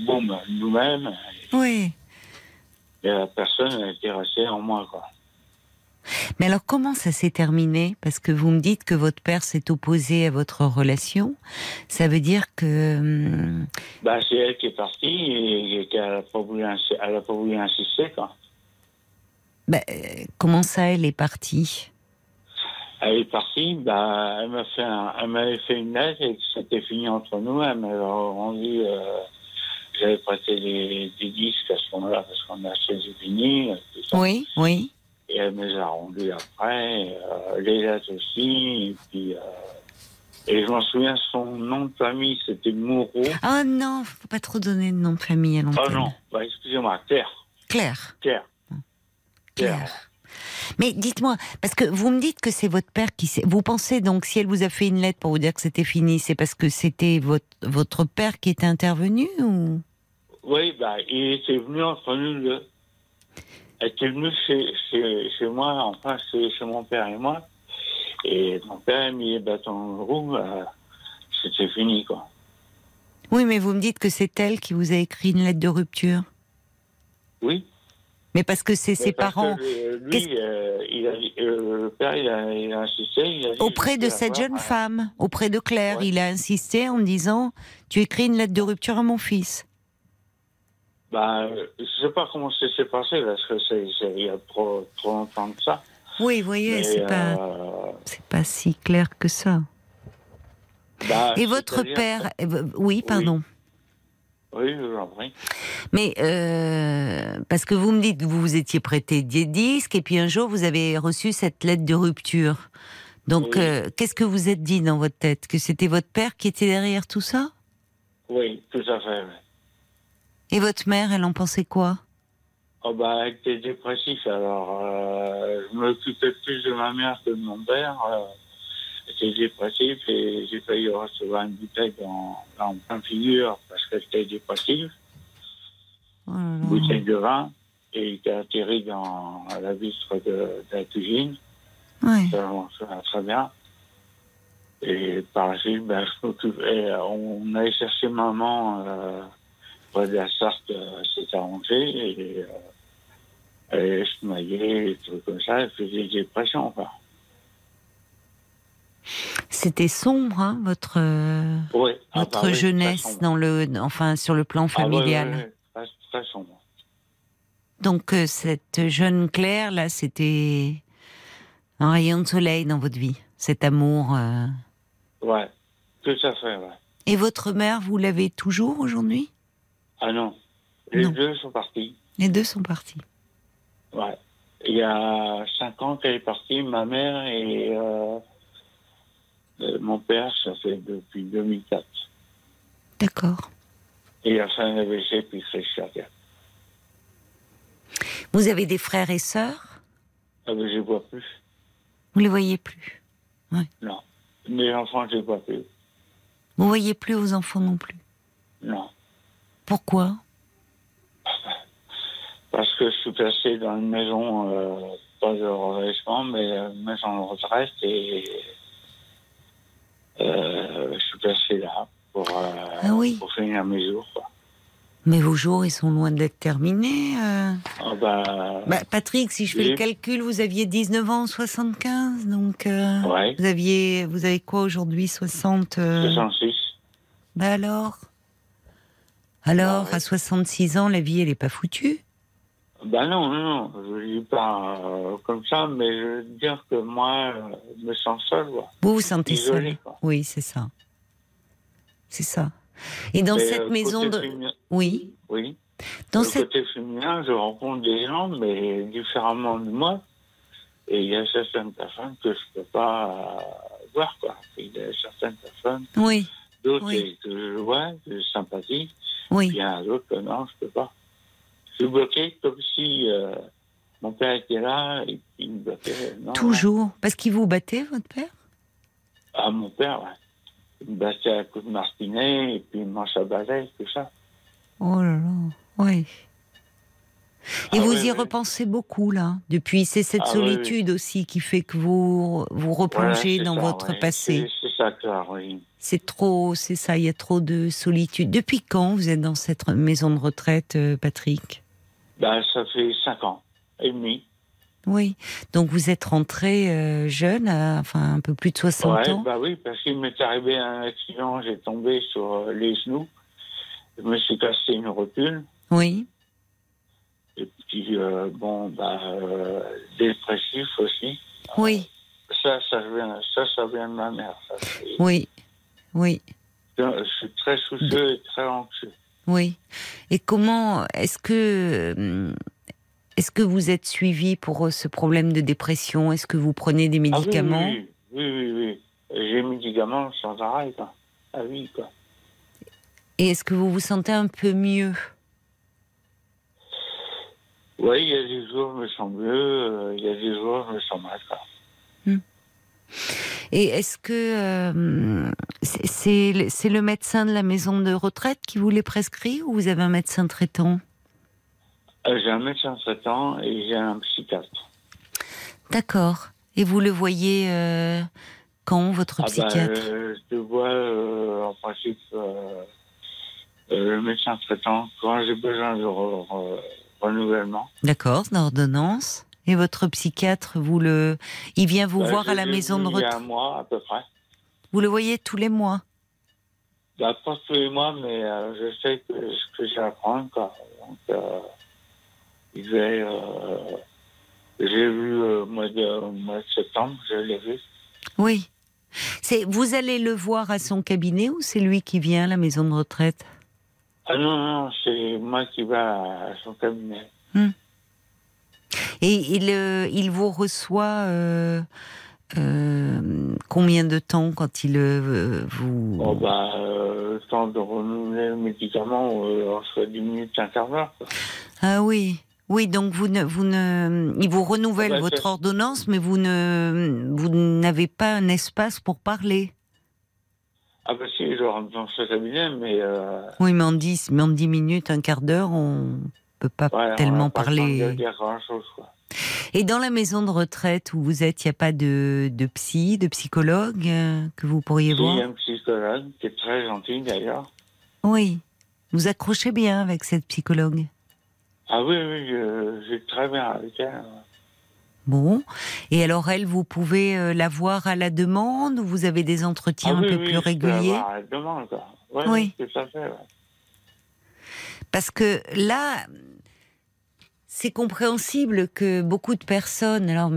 nous-mêmes. Oui. Et la personne a été restée en moi, quoi. Mais alors comment ça s'est terminé? Parce que vous me dites que votre père s'est opposé à votre relation. Ça veut dire que... hum, Bah, c'est elle qui est partie et, et qu'elle n'a pas voulu, elle insister, quoi. bah, euh, comment ça, elle est partie? Elle est partie, bah, elle m'a fait, un- elle m'avait fait une lettre et c'était fini entre nous. Elle m'avait rendu, euh, j'avais prêté des, des disques à ce moment-là parce qu'on a acheté du vinyle. Oui, oui. Et elle me les a rendus après, euh, les lettres aussi, et puis, euh, et je m'en souviens, son nom de famille, c'était Moreau. Ah non, faut pas trop donner de nom de famille à l'antenne. Oh non, bah, excusez-moi, Claire, Claire. Claire. Claire. Mais dites-moi, parce que vous me dites que c'est votre père qui s'est... Vous pensez donc, si elle vous a fait une lettre pour vous dire que c'était fini, c'est parce que c'était votre, votre père qui était intervenu ou... Oui, bah, il était venu entre nous deux. Elle était venue chez, chez, chez moi, enfin, chez, chez mon père et moi. Et mon père a mis les bâtons dans le roue, bah, c'était fini, quoi. Oui, mais vous me dites que c'est elle qui vous a écrit une lettre de rupture. Oui. Mais parce que c'est ses parents. que, euh, lui, euh, il a, dit- euh, le père, il a, il a insisté. Il a dit, Auprès de cette avoir jeune un- femme, auprès de Claire, Ouais. il a insisté en disant Tu écris une lettre de rupture à mon fils. Bah, je sais pas comment ça s'est passé, parce que c'est, il y a trop, trop longtemps que ça. Oui, vous voyez, c'est pas, euh, c'est pas si clair que ça. bah, Et votre père. euh, Oui, pardon. Oui, je vous en prie. Mais euh, parce que vous me dites que vous vous étiez prêté des disques et puis un jour vous avez reçu cette lettre de rupture. Donc Oui. euh, qu'est-ce que vous êtes dit dans votre tête? Que c'était votre père qui était derrière tout ça? Oui, tout à fait. Et votre mère, elle en pensait quoi? Oh bah, elle était dépressif, alors euh, je m'occupais plus de ma mère que de mon père. Euh, elle était dépressif et j'ai failli recevoir une bouteille dans, dans plein figure parce qu'elle était dépressive, Oh une bouteille de vin, et qui a atterri dans la vitre de, de la cuisine. Ça, souvient très bien. Et par la suite, ben, je m'occupais, on allait chercher maman euh, près de la Sarthe, euh, s'est arrangé, et euh, elle se maillait, des trucs comme ça, elle faisait des dépressions, quoi. C'était sombre, hein, votre euh, ah, votre bah oui, jeunesse dans le, enfin sur le plan Ah, familial. ouais, ouais, très, très sombre. Donc euh, cette jeune Claire là, c'était un rayon de soleil dans votre vie, cet amour. euh. Ouais, tout à fait, ouais. Et votre mère, vous l'avez toujours aujourd'hui? Ah non, les Non. deux sont partis. Les deux sont partis. Ouais. Il y a cinq ans qu'elle est partie, ma mère et euh, euh, mon père, ça fait depuis 2004. D'accord. Et il a fait un AVC puis crise cardiaque. Vous avez des frères et sœurs? Ah ben, je ne vois plus. Vous les voyez plus? Non. Mes enfants, je ne vois plus. Vous voyez plus vos enfants non plus? Non. Pourquoi? Parce que je suis placé dans une maison, euh, pas de redressement, mais euh, une maison de retraite et euh, je suis placé là pour, euh, Ah oui. pour finir mes jours. quoi. Mais vos jours, ils sont loin d'être terminés. euh. Ah bah, Bah, Patrick, si je fais Oui. le calcul, vous aviez 19 ans en 75, donc euh, Ouais. vous aviez, vous avez quoi aujourd'hui 60 euh, 66. Bah alors? Alors, à 66 ans, la vie, elle est pas foutue? Ben non, non, non, je dis pas euh, comme ça, mais je veux dire que moi, euh, je me sens seul. quoi. Vous vous sentez Isolé, seul quoi. Oui, c'est ça. C'est ça. Et dans cette euh, maison de... féminin- Oui. Oui. Dans Le cette... côté féminin, je rencontre des gens, mais différemment de moi. Et il y a certaines personnes que je peux pas euh, voir, quoi. Il y a certaines personnes, Oui, d'autres Oui. que je vois, que je sympathise, oui. il y en a d'autres que non, je peux pas. Je suis bloqué comme si euh, mon père était là et puis il me bloquait. Non, Toujours. Parce qu'il vous battait, votre père? Ah, mon père, ouais. Il me battait à coups de martinet et puis il mange à balai, tout ça. Oh là là, oui. Et Ah vous oui, y oui. repensez beaucoup, là Depuis, c'est cette Ah oui. solitude aussi qui fait que vous vous replongez Voilà, dans ça, votre passé. C'est ça, Claire, oui. C'est trop, c'est ça, il y a trop de solitude. Depuis quand vous êtes dans cette maison de retraite, euh, Patrick? Ben, ça fait cinq ans et demi. Oui. Donc vous êtes rentré euh, jeune, à- enfin un peu plus de 60 Ouais, ans bah oui, parce qu'il m'est arrivé un accident, j'ai tombé sur euh, les genoux, je me suis cassé une rotule, Oui. Puis euh, bon, bah, euh, dépressif aussi. Oui. Ça, ça vient, ça, ça vient de ma mère. ça. Oui. Oui. Je suis très soucieux et très anxieux. Oui. Et comment est-ce que est-ce que vous êtes suivi pour euh, ce problème de dépression? Est-ce que vous prenez des Ah oui, médicaments? oui, oui, oui, oui. J'ai des médicaments sans arrêt, quoi. Ah oui, quoi. Et est-ce que vous vous sentez un peu mieux? Oui, il y a des jours, je me sens mieux, euh, il y a des jours, je me sens mal, quoi. Et est-ce que euh, c'est c'est le- médecin de la maison de retraite qui vous les prescrit ou vous avez un médecin traitant? Euh, J'ai un médecin traitant et j'ai un psychiatre. D'accord. Et vous le voyez euh, quand votre Ah bah, psychiatre? euh, je vois en principe le médecin traitant quand j'ai besoin de renouvellement. D'accord, d'ordonnance. Et votre psychiatre, vous le, il vient vous Bah, voir à la maison de vu Il y a un retraite. mois à peu près. Vous le voyez tous les mois? Bah, pas tous les mois, mais euh, je sais que ce que j'ai à prendre. Quoi. Donc, euh, il vais, euh, j'ai vu au mois de, au mois de septembre, je l'ai vu. Oui. C'est vous allez le voir à son cabinet ou c'est lui qui vient à la maison de retraite? Ah non, non, c'est moi qui vais à son cabinet. Et il, euh, il vous reçoit euh, euh, combien de temps quand il vous Bon, bah, le temps de renouveler le médicament, on soit 10 minutes, un quart d'heure. Ah oui. Oui, donc vous ne, vous ne, il vous renouvelle Ah bah, votre ordonnance, mais vous ne, vous n'avez pas un espace pour parler. Ah bah si, je rentre dans ce cabinet, mais euh, Oui, mais en 10, mais en 10 minutes, un quart d'heure, on peut pas ouais, tellement pas parler. de dire grand-chose. quoi. Et dans la maison de retraite où vous êtes, il n'y a pas de, de psy, de psychologue euh, que vous pourriez Si, Il y a voir un psychologue qui est très gentil d'ailleurs. Oui. Vous accrochez bien avec cette psychologue? Ah oui, oui, je, je vais très bien avec elle. Bon. Et alors, elle, vous pouvez euh, la voir à la demande ou vous avez des entretiens ah, un peu oui, plus réguliers? avoir la demande. Ouais, Oui. oui. tout à fait. ouais. Parce que là, c'est compréhensible que beaucoup de personnes, alors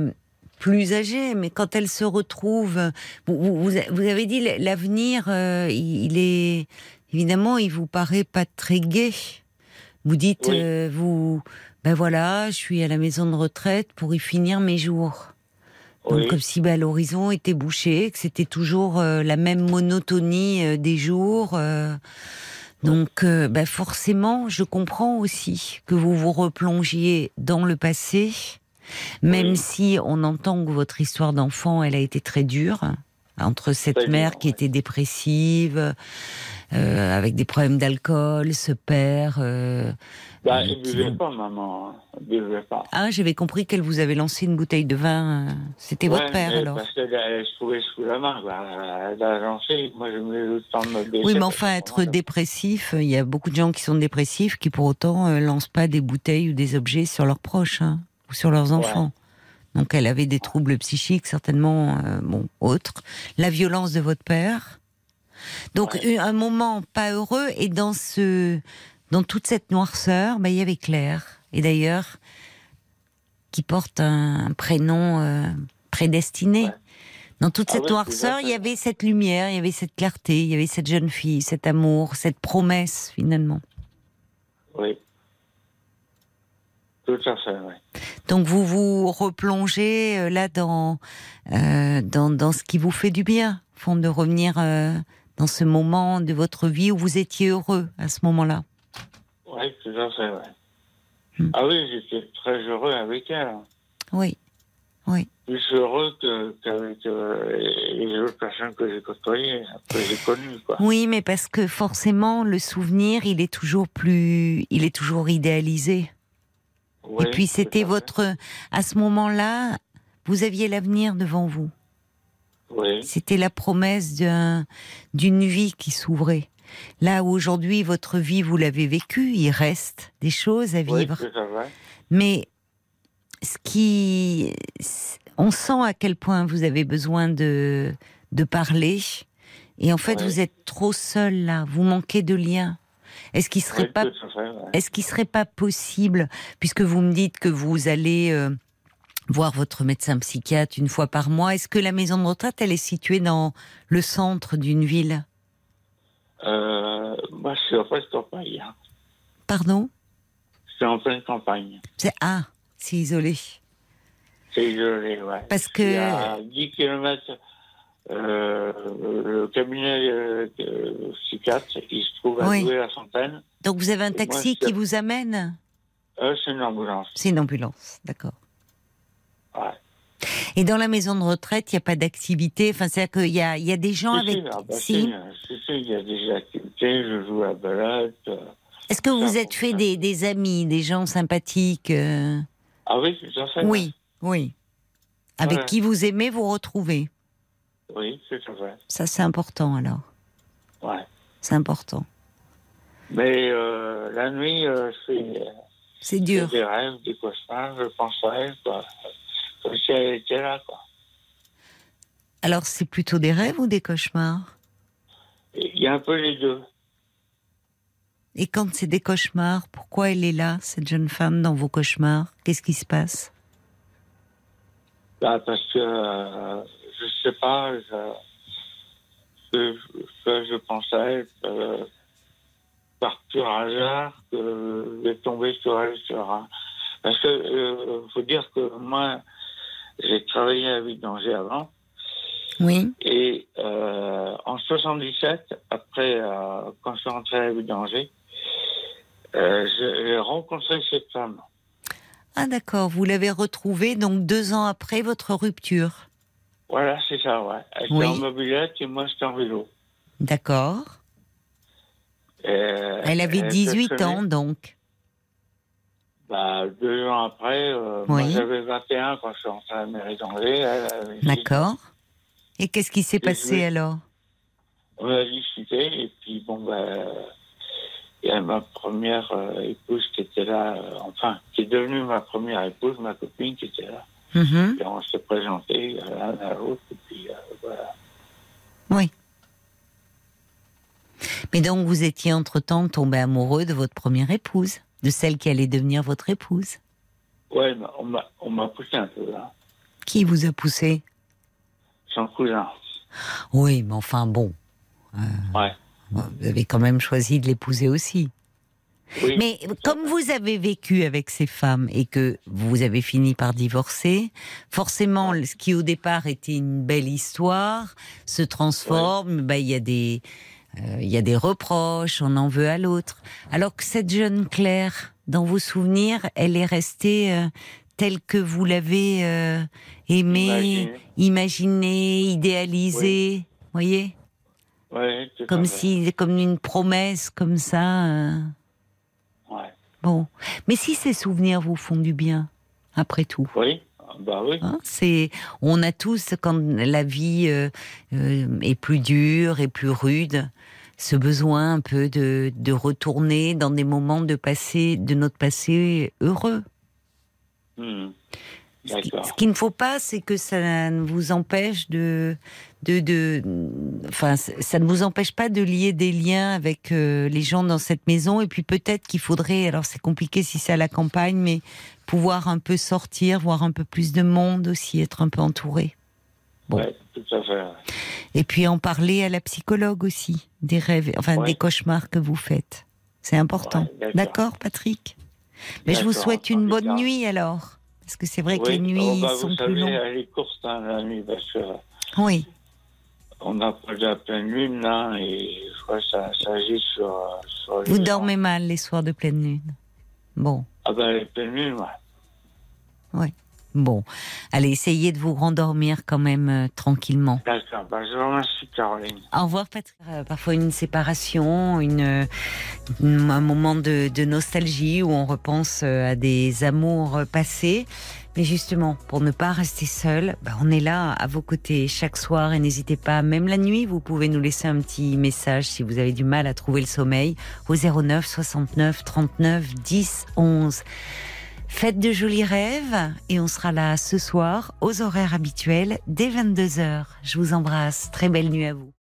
plus âgées, mais quand elles se retrouvent, vous, avez dit l'avenir, euh, il il est évidemment, il vous paraît pas très gai. Vous dites, Oui. euh, vous, ben voilà, je suis à la maison de retraite pour y finir mes jours. Donc Oui. comme si ben, l'horizon était bouché, que c'était toujours euh, la même monotonie euh, des jours. euh. donc ben, forcément, je comprends aussi que vous vous replongiez dans le passé, même Oui. si on entend que votre histoire d'enfant, elle a été très dure. hein, Entre cette mère qui ouais. était dépressive, euh, avec des problèmes d'alcool, ce père. euh, Bah, euh, buvait vont- pas, maman. hein. Il buvait pas. Ah, j'avais compris qu'elle vous avait lancé une bouteille de vin. euh, C'était votre père alors. Parce qu'elle elle se trouvait sous la main, quoi. Elle a lancé, moi, je me le temps de me baisser. Oui, mais enfin, que être dépressif, euh, il y a beaucoup de gens qui sont dépressifs qui pour autant euh, lancent pas des bouteilles ou des objets sur leurs proches hein, ou sur leurs enfants. Donc elle avait des troubles psychiques certainement, euh, bon, autres. La violence de votre père. Donc Ouais. un moment pas heureux et dans ce, dans toute cette noirceur, bah, il y avait Claire. Et d'ailleurs, qui porte un, un prénom euh, prédestiné. Ouais. Dans toute Ah cette noirceur, il y avait cette lumière, il y avait cette clarté, il y avait cette jeune fille, cet amour, cette promesse finalement. Oui. Tout à fait, oui. Donc vous vous replongez euh, là dans, euh, dans dans ce qui vous fait du bien, fond de revenir euh, dans ce moment de votre vie où vous étiez heureux à ce moment-là. Oui, tout à fait. Hmm. Ah oui, j'étais très heureux avec elle. hein. Oui, oui. Plus heureux qu'avec euh, les autres personnes que j'ai côtoyées, que j'ai connues, quoi. Oui, mais parce que forcément le souvenir, il est toujours plus, il est toujours idéalisé. Oui, Et puis c'était votre, à ce moment-là, vous aviez l'avenir devant vous. Oui, C'était la promesse d'un- d'une vie qui s'ouvrait. Là où aujourd'hui votre vie, vous l'avez vécue, il reste des choses à vivre. Mais ce qui, on sent à quel point vous avez besoin de de parler. Et en fait, vous êtes trop seul là. Vous manquez de liens. Est-ce qu'il serait Oui, pas est-ce qu'il serait pas possible, puisque vous me dites que vous allez euh, voir votre médecin psychiatre une fois par mois, est-ce que la maison de retraite, elle est située dans le centre d'une ville? Euh, moi, je pleine campagne. hein. Pardon? Suis en pleine campagne. C'est ah, c'est isolé. C'est isolé, ouais. Parce que a 10 km, euh, le cabinet euh, psychiatre, il se trouve à Oui. Douai la Fontaine. donc vous avez un taxi qui vous amène? Euh, c'est une ambulance. C'est une ambulance, d'accord. Ouais. Et dans la maison de retraite, il n'y a pas d'activité? Enfin, c'est-à-dire qu'il y a, il y a des gens avec. si, ah bah, Si. si, il y a des activités, je joue à balade. euh. Est-ce que vous êtes fait des, des amis, des gens sympathiques euh, Ah oui, tout à fait. Oui, oui. Avec Ouais. qui vous aimez vous retrouver. Oui, à fait. Ça, c'est important alors. Ouais. C'est important. Mais euh, la nuit, euh, C'est je dur. des rêves, des cauchemars, je pense à elle, là, quoi. Alors, c'est plutôt des rêves ou des cauchemars? Il y a un peu les deux. Et quand c'est des cauchemars, pourquoi elle est là, cette jeune femme, dans vos cauchemars? Qu'est-ce qui se passe? Bah, parce que euh, je sais pas, je, je, je, je pense à elle euh, par pur hasard que je vais tomber sur elle sur un. Parce que euh, faut dire que moi, j'ai travaillé à Vidanger avant Oui. et euh, en 77, après euh, quand je suis rentré à Vidanger, euh, j'ai rencontré cette femme. Ah d'accord, vous l'avez retrouvée donc deux ans après votre rupture. Voilà, c'est ça, ouais. Elle était Oui. en mobilette et moi j'étais en vélo. D'accord. Elle avait elle 18 se ans donc. Bah, deux ans après, euh, Oui. j'avais 21 quand je suis rentré à la mairie d'Angers. elle avait 18. D'accord. Et qu'est-ce qui s'est passé alors? On a discuté et puis bon, bah, il y a ma première euh, épouse qui était là, euh, enfin, qui est devenue ma première épouse, ma copine qui était là. Mhm. Et on s'est présentés euh, l'un à l'autre et puis euh, voilà. Oui. Mais donc vous étiez entre-temps tombé amoureux de votre première épouse, de celle qui allait devenir votre épouse. Ouais, on m'a, poussé un peu là. Qui vous a poussé? Son cousin. Oui, mais enfin bon, Ouais. vous avez quand même choisi de l'épouser aussi. Oui. Mais comme vous avez vécu avec ces femmes et que vous avez fini par divorcer, forcément, ce qui au départ était une belle histoire se transforme. bah, Il y a des, euh, il y a des reproches, on en veut à l'autre. Alors que cette jeune Claire, dans vos souvenirs, elle est restée euh, telle que vous l'avez euh, aimée, Imaginée. idéalisée. Voyez? Tout à Comme si, comme une promesse, comme ça. euh. Ouais. Bon. Mais si ces souvenirs vous font du bien, après tout. Oui, ah, bah oui. Hein, c'est, on a tous, quand la vie euh, euh, est plus dure et plus rude, ce besoin un peu de, de retourner dans des moments de passé, de notre passé heureux. Hmm. Ce qu'il ne faut pas, c'est que ça ne vous empêche de, de, de, enfin, ça ne vous empêche pas de lier des liens avec euh, les gens dans cette maison. Et puis peut-être qu'il faudrait, alors c'est compliqué si c'est à la campagne, mais pouvoir un peu sortir, voir un peu plus de monde aussi, être un peu entouré. Bon. Ouais, tout à fait. Et puis en parler à la psychologue aussi, des rêves, enfin Ouais. des cauchemars que vous faites. C'est important. Ouais, d'accord. Patrick? Mais je vous souhaite une bonne nuit alors. Parce que c'est vrai que Oui. les nuits Oh, bah, sont vous plus longues. elle est courte hein, la nuit parce que Oui. on a pas de la pleine lune là et je crois que ça, ça agit sur, Vous gens. dormez mal les soirs de pleine lune. Bon, Ah ben les pleines lunes, ouais. Bon. Allez, essayez de vous rendormir quand même euh, tranquillement. D'accord. Bah, je vous remercie Caroline. Au revoir, Patrick. Euh, parfois une séparation, une, une- un moment de, de nostalgie où on repense euh, à des amours euh, passés. Mais justement, pour ne pas rester seul, bah, on est là à vos côtés chaque soir et n'hésitez pas, même la nuit, vous pouvez nous laisser un petit message si vous avez du mal à trouver le sommeil au 09 69 39 10 11. Faites de jolis rêves et on sera là ce soir aux horaires habituels dès 22h. Je vous embrasse. Très belle nuit à vous.